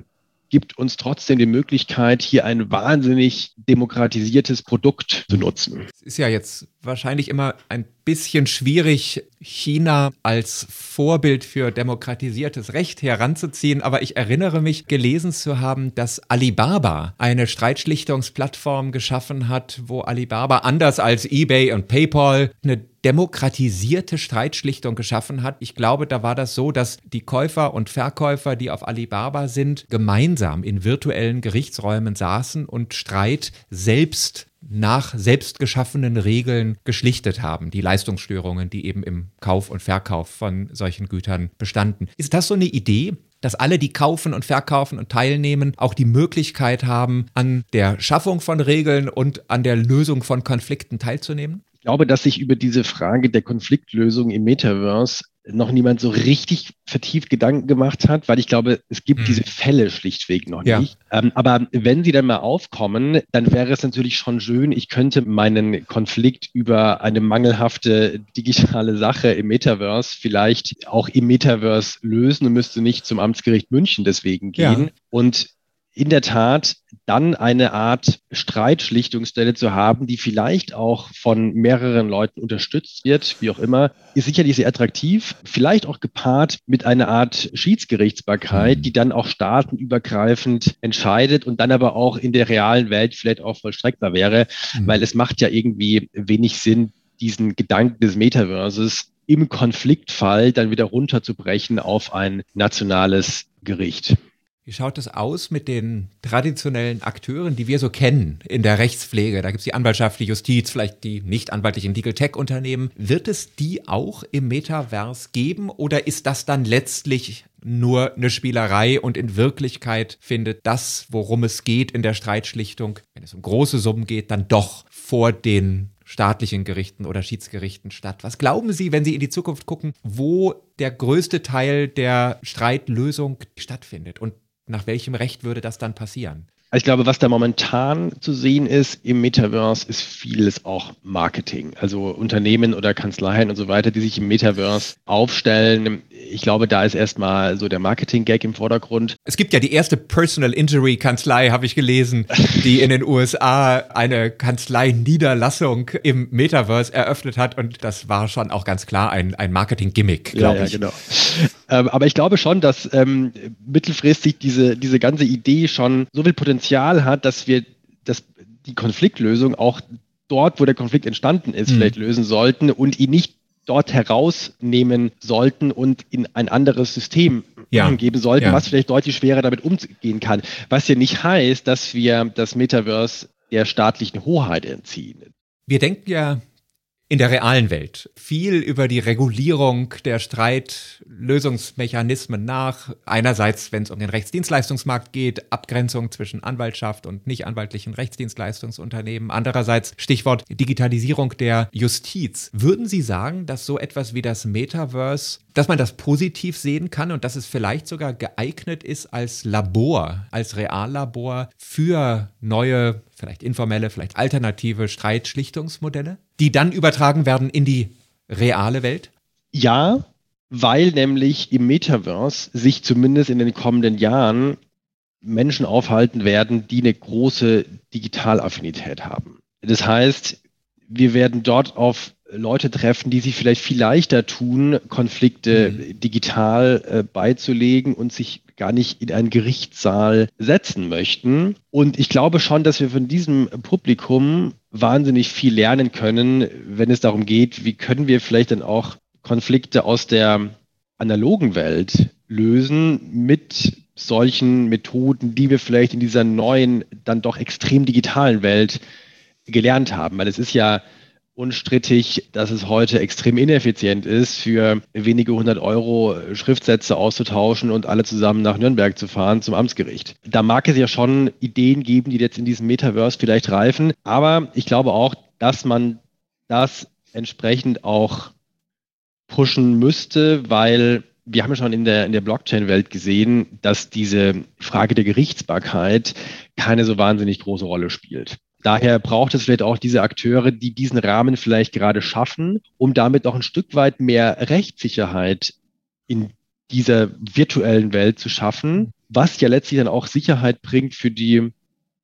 S3: gibt uns trotzdem die Möglichkeit, hier ein wahnsinnig demokratisiertes Produkt zu nutzen.
S1: Es ist ja jetzt wahrscheinlich immer ein bisschen schwierig, China als Vorbild für demokratisiertes Recht heranzuziehen, aber ich erinnere mich gelesen zu haben, dass Alibaba eine Streitschlichtungsplattform geschaffen hat, wo Alibaba anders als eBay und PayPal eine demokratisierte Streitschlichtung geschaffen hat. Ich glaube, da war das so, dass die Käufer und Verkäufer, die auf Alibaba sind, gemeinsam in virtuellen Gerichtsräumen saßen und Streit selbst nach selbst geschaffenen Regeln geschlichtet haben, die Leistungsstörungen, die eben im Kauf und Verkauf von solchen Gütern bestanden. Ist das so eine Idee, dass alle, die kaufen und verkaufen und teilnehmen, auch die Möglichkeit haben, an der Schaffung von Regeln und an der Lösung von Konflikten teilzunehmen?
S3: Ich glaube, dass sich über diese Frage der Konfliktlösung im Metaverse noch niemand so richtig vertieft Gedanken gemacht hat, weil ich glaube, es gibt hm. diese Fälle schlichtweg noch ja. nicht. Ähm, aber wenn sie dann mal aufkommen, dann wäre es natürlich schon schön, ich könnte meinen Konflikt über eine mangelhafte digitale Sache im Metaverse vielleicht auch im Metaverse lösen und müsste nicht zum Amtsgericht München deswegen gehen. Ja. Und in der Tat dann eine Art Streitschlichtungsstelle zu haben, die vielleicht auch von mehreren Leuten unterstützt wird, wie auch immer, ist sicherlich sehr attraktiv. Vielleicht auch gepaart mit einer Art Schiedsgerichtsbarkeit, mhm. die dann auch staatenübergreifend entscheidet und dann aber auch in der realen Welt vielleicht auch vollstreckbar wäre, mhm. weil es macht ja irgendwie wenig Sinn, diesen Gedanken des Metaverses im Konfliktfall dann wieder runterzubrechen auf ein nationales Gericht.
S1: Wie schaut es aus mit den traditionellen Akteuren, die wir so kennen in der Rechtspflege? Da gibt es die Anwaltschaft, die Justiz, vielleicht die nicht anwaltlichen Legal Tech-Unternehmen. Wird es die auch im Metaverse geben oder ist das dann letztlich nur eine Spielerei und in Wirklichkeit findet das, worum es geht in der Streitschlichtung, wenn es um große Summen geht, dann doch vor den staatlichen Gerichten oder Schiedsgerichten statt. Was glauben Sie, wenn Sie in die Zukunft gucken, wo der größte Teil der Streitlösung stattfindet? Und nach welchem Recht würde das dann passieren?
S3: Ich glaube, was da momentan zu sehen ist im Metaverse, ist vieles auch Marketing. Also Unternehmen oder Kanzleien und so weiter, die sich im Metaverse aufstellen. Ich glaube, da ist erstmal so der Marketing-Gag im Vordergrund.
S1: Es gibt ja die erste Personal Injury Kanzlei, habe ich gelesen, die in den USA eine Kanzlei-Niederlassung im Metaverse eröffnet hat. Und das war schon auch ganz klar ein, ein Marketing-Gimmick, glaube ja, ja, ich. Genau.
S3: Ähm, aber ich glaube schon, dass ähm, mittelfristig diese, diese ganze Idee schon so viel Potenzial Potenzial hat, dass wir das, die Konfliktlösung auch dort, wo der Konflikt entstanden ist, mhm. vielleicht lösen sollten und ihn nicht dort herausnehmen sollten und in ein anderes System ja. geben sollten, ja. was vielleicht deutlich schwerer damit umgehen kann. Was ja nicht heißt, dass wir das Metaverse der staatlichen Hoheit entziehen.
S1: Wir denken ja in der realen Welt viel über die Regulierung der Streitlösungsmechanismen nach. Einerseits, wenn es um den Rechtsdienstleistungsmarkt geht, Abgrenzung zwischen Anwaltschaft und nicht anwaltlichen Rechtsdienstleistungsunternehmen. Andererseits Stichwort Digitalisierung der Justiz. Würden Sie sagen, dass so etwas wie das Metaverse, dass man das positiv sehen kann und dass es vielleicht sogar geeignet ist als Labor, als Reallabor für neue vielleicht informelle, vielleicht alternative Streitschlichtungsmodelle, die dann übertragen werden in die reale Welt?
S3: Ja, weil nämlich im Metaverse sich zumindest in den kommenden Jahren Menschen aufhalten werden, die eine große Digitalaffinität haben. Das heißt, wir werden dort auf Leute treffen, die sich vielleicht viel leichter tun, Konflikte mhm. digital äh, beizulegen und sich gar nicht in einen Gerichtssaal setzen möchten. Und ich glaube schon, dass wir von diesem Publikum wahnsinnig viel lernen können, wenn es darum geht, wie können wir vielleicht dann auch Konflikte aus der analogen Welt lösen mit solchen Methoden, die wir vielleicht in dieser neuen, dann doch extrem digitalen Welt gelernt haben. Weil es ist ja unstrittig, dass es heute extrem ineffizient ist, für wenige hundert Euro Schriftsätze auszutauschen und alle zusammen nach Nürnberg zu fahren zum Amtsgericht. Da mag es ja schon Ideen geben, die jetzt in diesem Metaverse vielleicht reifen, aber ich glaube auch, dass man das entsprechend auch pushen müsste, weil wir haben ja schon in der, in der Blockchain-Welt gesehen, dass diese Frage der Gerichtsbarkeit keine so wahnsinnig große Rolle spielt. Daher braucht es vielleicht auch diese Akteure, die diesen Rahmen vielleicht gerade schaffen, um damit noch ein Stück weit mehr Rechtssicherheit in dieser virtuellen Welt zu schaffen, was ja letztlich dann auch Sicherheit bringt für die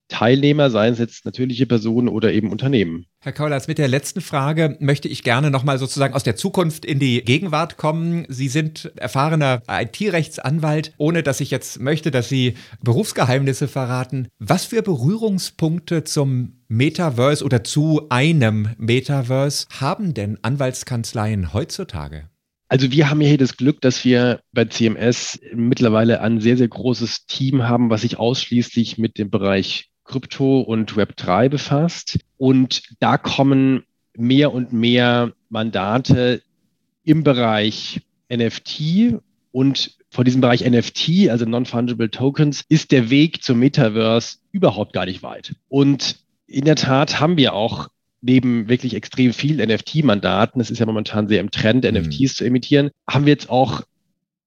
S3: Teilnehmer, seien es jetzt natürliche Personen oder eben Unternehmen.
S1: Herr Kaulatz, mit der letzten Frage möchte ich gerne nochmal sozusagen aus der Zukunft in die Gegenwart kommen. Sie sind erfahrener IT-Rechtsanwalt, ohne dass ich jetzt möchte, dass Sie Berufsgeheimnisse verraten. Was für Berührungspunkte zum Metaverse oder zu einem Metaverse haben denn Anwaltskanzleien heutzutage?
S3: Also wir haben ja hier das Glück, dass wir bei CMS mittlerweile ein sehr, sehr großes Team haben, was sich ausschließlich mit dem Bereich Krypto und Web3 befasst. Und da kommen mehr und mehr Mandate im Bereich NFT und vor diesem Bereich NFT, also Non-Fungible Tokens, ist der Weg zum Metaverse überhaupt gar nicht weit. Und in der Tat haben wir auch neben wirklich extrem vielen NFT-Mandaten, es ist ja momentan sehr im Trend, mhm. NFTs zu emittieren, haben wir jetzt auch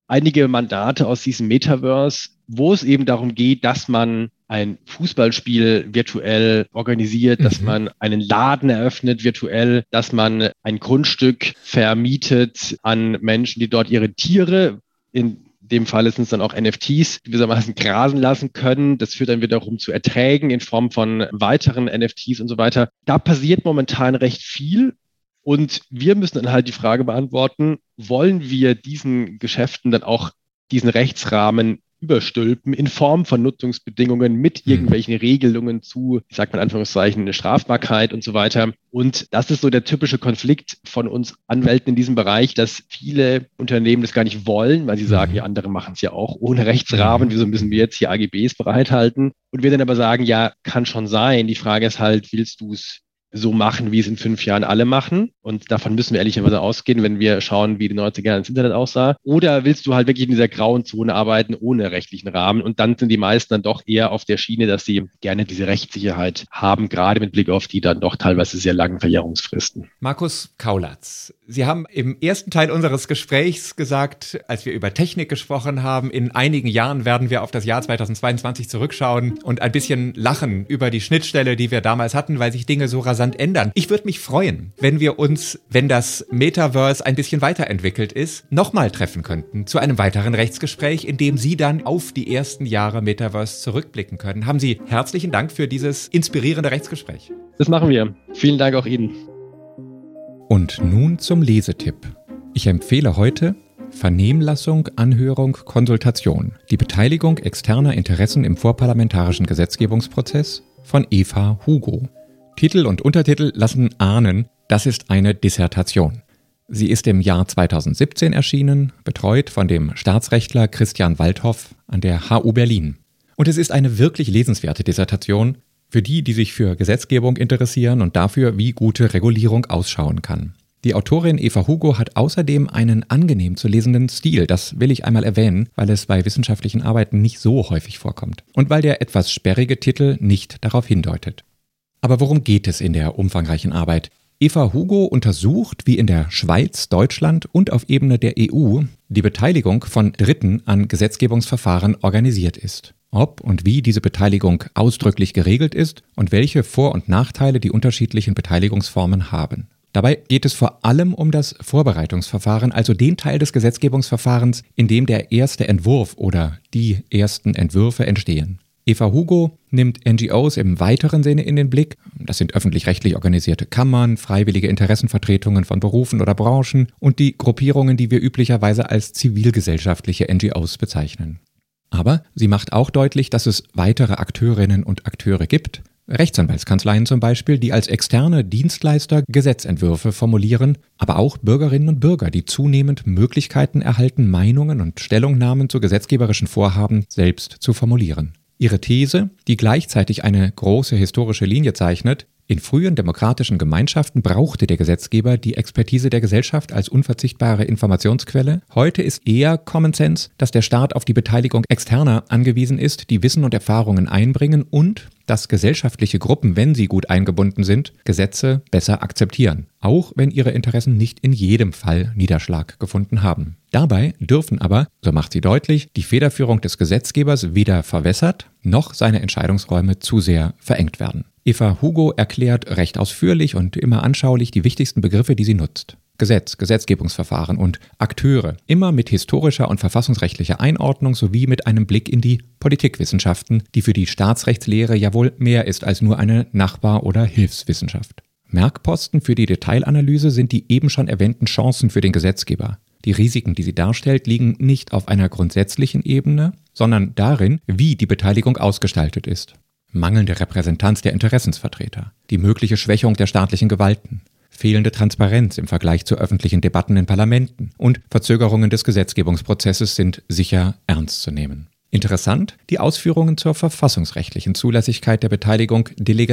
S3: einige Mandate aus diesem Metaverse, wo es eben darum geht, dass man ein Fußballspiel virtuell organisiert, mhm. dass man einen Laden eröffnet virtuell, dass man ein Grundstück vermietet an Menschen, die dort ihre Tiere in dem Fall sind es dann auch NFTs gewissermaßen grasen lassen können. Das führt dann wiederum zu Erträgen in Form von weiteren NFTs und so weiter. Da passiert momentan recht viel. Und wir müssen dann halt die Frage beantworten, wollen wir diesen Geschäften dann auch diesen Rechtsrahmen überstülpen in Form von Nutzungsbedingungen mit hm. irgendwelchen Regelungen zu, ich sage mal in Anführungszeichen, eine Strafbarkeit und so weiter. Und das ist so der typische Konflikt von uns Anwälten in diesem Bereich, dass viele Unternehmen das gar nicht wollen, weil sie sagen, hm. ja, andere machen es ja auch ohne Rechtsrahmen. Hm. Wieso müssen wir jetzt hier AGBs bereithalten? Und wir dann aber sagen, ja, kann schon sein. Die Frage ist halt, willst du es so machen, wie es in fünf Jahren alle machen. Und davon müssen wir ehrlicherweise ausgehen, wenn wir schauen, wie die 90er Jahre ins Internet aussah. Oder willst du halt wirklich in dieser grauen Zone arbeiten, ohne rechtlichen Rahmen? Und dann sind die meisten dann doch eher auf der Schiene, dass sie gerne diese Rechtssicherheit haben, gerade mit Blick auf die dann doch teilweise sehr langen Verjährungsfristen.
S1: Markus Kaulatz, Sie haben im ersten Teil unseres Gesprächs gesagt, als wir über Technik gesprochen haben, in einigen Jahren werden wir auf das Jahr 2022 zurückschauen und ein bisschen lachen über die Schnittstelle, die wir damals hatten, weil sich Dinge so rasant rasant ändern. Ich würde mich freuen, wenn wir uns, wenn das Metaverse ein bisschen weiterentwickelt ist, nochmal treffen könnten zu einem weiteren Rechtsgespräch, in dem Sie dann auf die ersten Jahre Metaverse zurückblicken können. Haben Sie herzlichen Dank für dieses inspirierende Rechtsgespräch.
S3: Das machen wir. Vielen Dank auch Ihnen.
S1: Und nun zum Lesetipp. Ich empfehle heute Vernehmlassung, Anhörung, Konsultation. Die Beteiligung externer Interessen im vorparlamentarischen Gesetzgebungsprozess von Eva Hugo. Titel und Untertitel lassen ahnen, das ist eine Dissertation. Sie ist im Jahr 2017 erschienen, betreut von dem Staatsrechtler Christian Waldhoff an der HU Berlin. Und es ist eine wirklich lesenswerte Dissertation für die, die sich für Gesetzgebung interessieren und dafür, wie gute Regulierung ausschauen kann. Die Autorin Eva Hugo hat außerdem einen angenehm zu lesenden Stil, das will ich einmal erwähnen, weil es bei wissenschaftlichen Arbeiten nicht so häufig vorkommt und weil der etwas sperrige Titel nicht darauf hindeutet. Aber worum geht es in der umfangreichen Arbeit? Eva Hugo untersucht, wie in der Schweiz, Deutschland und auf Ebene der EU die Beteiligung von Dritten an Gesetzgebungsverfahren organisiert ist. Ob und wie diese Beteiligung ausdrücklich geregelt ist und welche Vor- und Nachteile die unterschiedlichen Beteiligungsformen haben. Dabei geht es vor allem um das Vorbereitungsverfahren, also den Teil des Gesetzgebungsverfahrens, in dem der erste Entwurf oder die ersten Entwürfe entstehen. Eva Hugo nimmt NGOs im weiteren Sinne in den Blick. Das sind öffentlich-rechtlich organisierte Kammern, freiwillige Interessenvertretungen von Berufen oder Branchen und die Gruppierungen, die wir üblicherweise als zivilgesellschaftliche NGOs bezeichnen. Aber sie macht auch deutlich, dass es weitere Akteurinnen und Akteure gibt, Rechtsanwaltskanzleien zum Beispiel, die als externe Dienstleister Gesetzentwürfe formulieren, aber auch Bürgerinnen und Bürger, die zunehmend Möglichkeiten erhalten, Meinungen und Stellungnahmen zu gesetzgeberischen Vorhaben selbst zu formulieren. Ihre These, die gleichzeitig eine große historische Linie zeichnet, in frühen demokratischen Gemeinschaften brauchte der Gesetzgeber die Expertise der Gesellschaft als unverzichtbare Informationsquelle. Heute ist eher Common Sense, dass der Staat auf die Beteiligung externer angewiesen ist, die Wissen und Erfahrungen einbringen und dass gesellschaftliche Gruppen, wenn sie gut eingebunden sind, Gesetze besser akzeptieren, auch wenn ihre Interessen nicht in jedem Fall Niederschlag gefunden haben. Dabei dürfen aber, so macht sie deutlich, die Federführung des Gesetzgebers weder verwässert noch seine Entscheidungsräume zu sehr verengt werden. Eva Hugo erklärt recht ausführlich und immer anschaulich die wichtigsten Begriffe, die sie nutzt. Gesetz, Gesetzgebungsverfahren und Akteure, immer mit historischer und verfassungsrechtlicher Einordnung sowie mit einem Blick in die Politikwissenschaften, die für die Staatsrechtslehre ja wohl mehr ist als nur eine Nachbar- oder Hilfswissenschaft. Merkposten für die Detailanalyse sind die eben schon erwähnten Chancen für den Gesetzgeber. Die Risiken, die sie darstellt, liegen nicht auf einer grundsätzlichen Ebene, sondern darin, wie die Beteiligung ausgestaltet ist. Mangelnde Repräsentanz der Interessensvertreter, die mögliche Schwächung der staatlichen Gewalten, fehlende Transparenz im Vergleich zu öffentlichen Debatten in Parlamenten und Verzögerungen des Gesetzgebungsprozesses sind sicher ernst zu nehmen. Interessant die Ausführungen zur verfassungsrechtlichen Zulässigkeit der Beteiligung de.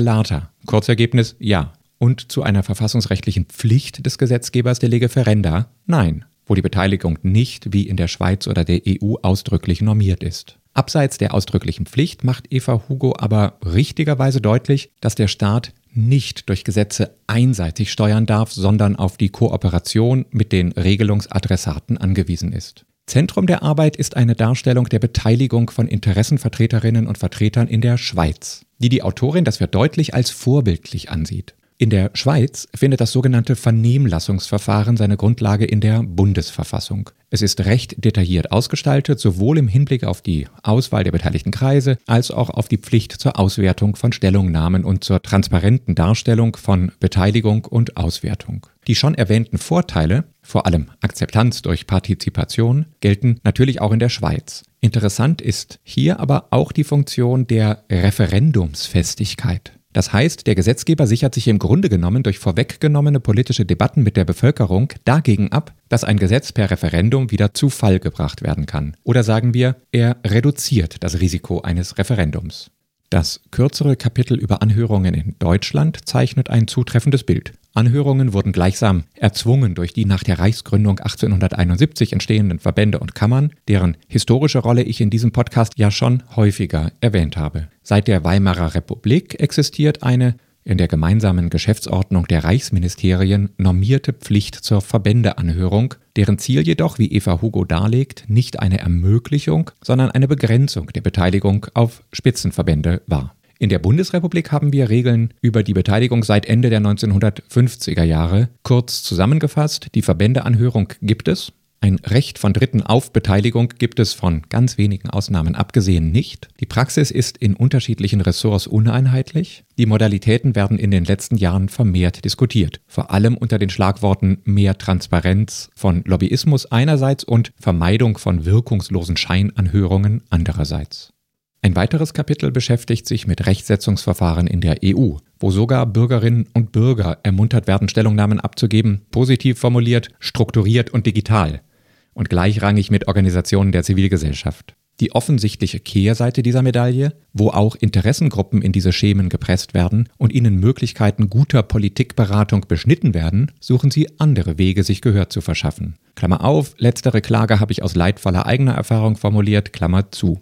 S1: Kurzergebnis ja. Und zu einer verfassungsrechtlichen Pflicht des Gesetzgebers de lege ferenda nein wo die Beteiligung nicht wie in der Schweiz oder der EU ausdrücklich normiert ist. Abseits der ausdrücklichen Pflicht macht Eva Hugo aber richtigerweise deutlich, dass der Staat nicht durch Gesetze einseitig steuern darf, sondern auf die Kooperation mit den Regelungsadressaten angewiesen ist. Zentrum der Arbeit ist eine Darstellung der Beteiligung von Interessenvertreterinnen und Vertretern in der Schweiz, die die Autorin, das wird deutlich, als vorbildlich ansieht. In der Schweiz findet das sogenannte Vernehmlassungsverfahren seine Grundlage in der Bundesverfassung. Es ist recht detailliert ausgestaltet, sowohl im Hinblick auf die Auswahl der beteiligten Kreise als auch auf die Pflicht zur Auswertung von Stellungnahmen und zur transparenten Darstellung von Beteiligung und Auswertung. Die schon erwähnten Vorteile, vor allem Akzeptanz durch Partizipation, gelten natürlich auch in der Schweiz. Interessant ist hier aber auch die Funktion der Referendumsfestigkeit. Das heißt, der Gesetzgeber sichert sich im Grunde genommen durch vorweggenommene politische Debatten mit der Bevölkerung dagegen ab, dass ein Gesetz per Referendum wieder zu Fall gebracht werden kann. Oder sagen wir, er reduziert das Risiko eines Referendums. Das kürzere Kapitel über Anhörungen in Deutschland zeichnet ein zutreffendes Bild. Anhörungen wurden gleichsam erzwungen durch die nach der Reichsgründung 1871 entstehenden Verbände und Kammern, deren historische Rolle ich in diesem Podcast ja schon häufiger erwähnt habe. Seit der Weimarer Republik existiert eine in der gemeinsamen Geschäftsordnung der Reichsministerien normierte Pflicht zur Verbändeanhörung, deren Ziel jedoch, wie Eva Hugo darlegt, nicht eine Ermöglichung, sondern eine Begrenzung der Beteiligung auf Spitzenverbände war. In der Bundesrepublik haben wir Regeln über die Beteiligung seit Ende der 1950er Jahre. Kurz zusammengefasst, die Verbändeanhörung gibt es. Ein Recht von Dritten auf Beteiligung gibt es von ganz wenigen Ausnahmen abgesehen nicht. Die Praxis ist in unterschiedlichen Ressorts uneinheitlich. Die Modalitäten werden in den letzten Jahren vermehrt diskutiert, vor allem unter den Schlagworten mehr Transparenz von Lobbyismus einerseits und Vermeidung von wirkungslosen Scheinanhörungen andererseits. Ein weiteres Kapitel beschäftigt sich mit Rechtsetzungsverfahren in der EU, wo sogar Bürgerinnen und Bürger ermuntert werden, Stellungnahmen abzugeben, positiv formuliert, strukturiert und digital und gleichrangig mit Organisationen der Zivilgesellschaft. Die offensichtliche Kehrseite dieser Medaille, wo auch Interessengruppen in diese Schemen gepresst werden und ihnen Möglichkeiten guter Politikberatung beschnitten werden, suchen sie andere Wege, sich Gehör zu verschaffen. Klammer auf, letztere Klage habe ich aus leidvoller eigener Erfahrung formuliert, Klammer zu.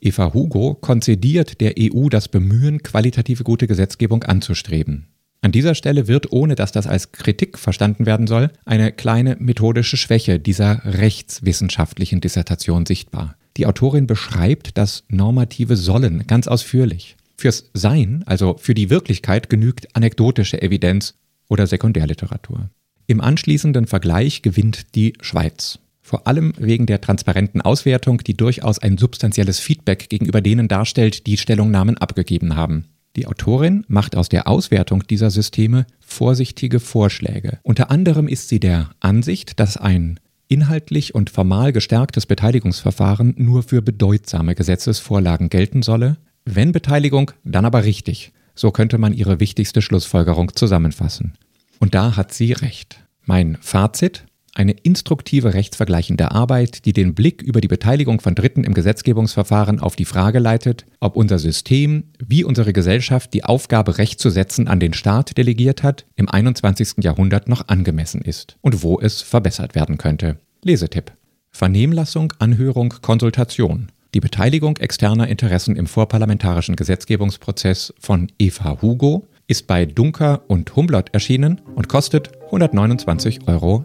S1: Eva Hugo konzediert der EU das Bemühen, qualitative gute Gesetzgebung anzustreben. An dieser Stelle wird, ohne dass das als Kritik verstanden werden soll, eine kleine methodische Schwäche dieser rechtswissenschaftlichen Dissertation sichtbar. Die Autorin beschreibt das normative Sollen ganz ausführlich. Fürs Sein, also für die Wirklichkeit, genügt anekdotische Evidenz oder Sekundärliteratur. Im anschließenden Vergleich gewinnt die Schweiz vor allem wegen der transparenten Auswertung, die durchaus ein substanzielles Feedback gegenüber denen darstellt, die Stellungnahmen abgegeben haben. Die Autorin macht aus der Auswertung dieser Systeme vorsichtige Vorschläge. Unter anderem ist sie der Ansicht, dass ein inhaltlich und formal gestärktes Beteiligungsverfahren nur für bedeutsame Gesetzesvorlagen gelten solle, wenn Beteiligung, dann aber richtig. So könnte man ihre wichtigste Schlussfolgerung zusammenfassen. Und da hat sie recht. Mein Fazit, eine instruktive rechtsvergleichende Arbeit, die den Blick über die Beteiligung von Dritten im Gesetzgebungsverfahren auf die Frage leitet, ob unser System, wie unsere Gesellschaft die Aufgabe, Recht zu setzen, an den Staat delegiert hat, im 21. Jahrhundert noch angemessen ist und wo es verbessert werden könnte. Lesetipp. Vernehmlassung, Anhörung, Konsultation. Die Beteiligung externer Interessen im vorparlamentarischen Gesetzgebungsprozess von Eva Hugo ist bei Dunker und Humblot erschienen und kostet 129,90 Euro.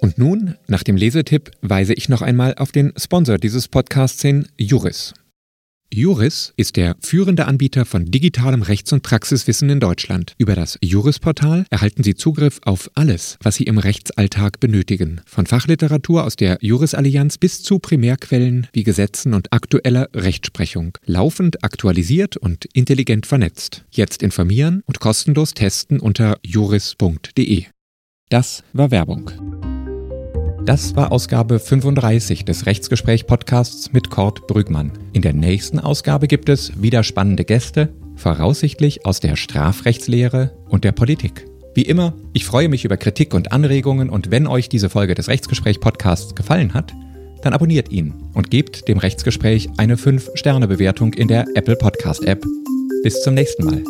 S1: Und nun, nach dem Lesetipp, weise ich noch einmal auf den Sponsor dieses Podcasts hin, Juris. Juris ist der führende Anbieter von digitalem Rechts- und Praxiswissen in Deutschland. Über das Juris-Portal erhalten Sie Zugriff auf alles, was Sie im Rechtsalltag benötigen. Von Fachliteratur aus der Juris-Allianz bis zu Primärquellen wie Gesetzen und aktueller Rechtsprechung. Laufend aktualisiert und intelligent vernetzt. Jetzt informieren und kostenlos testen unter juris.de. Das war Werbung. Das war Ausgabe 35 des Rechtsgespräch-Podcasts mit Kurt Brügmann. In der nächsten Ausgabe gibt es wieder spannende Gäste, voraussichtlich aus der Strafrechtslehre und der Politik. Wie immer, ich freue mich über Kritik und Anregungen und wenn euch diese Folge des Rechtsgespräch-Podcasts gefallen hat, dann abonniert ihn und gebt dem Rechtsgespräch eine 5-Sterne-Bewertung in der Apple Podcast-App. Bis zum nächsten Mal.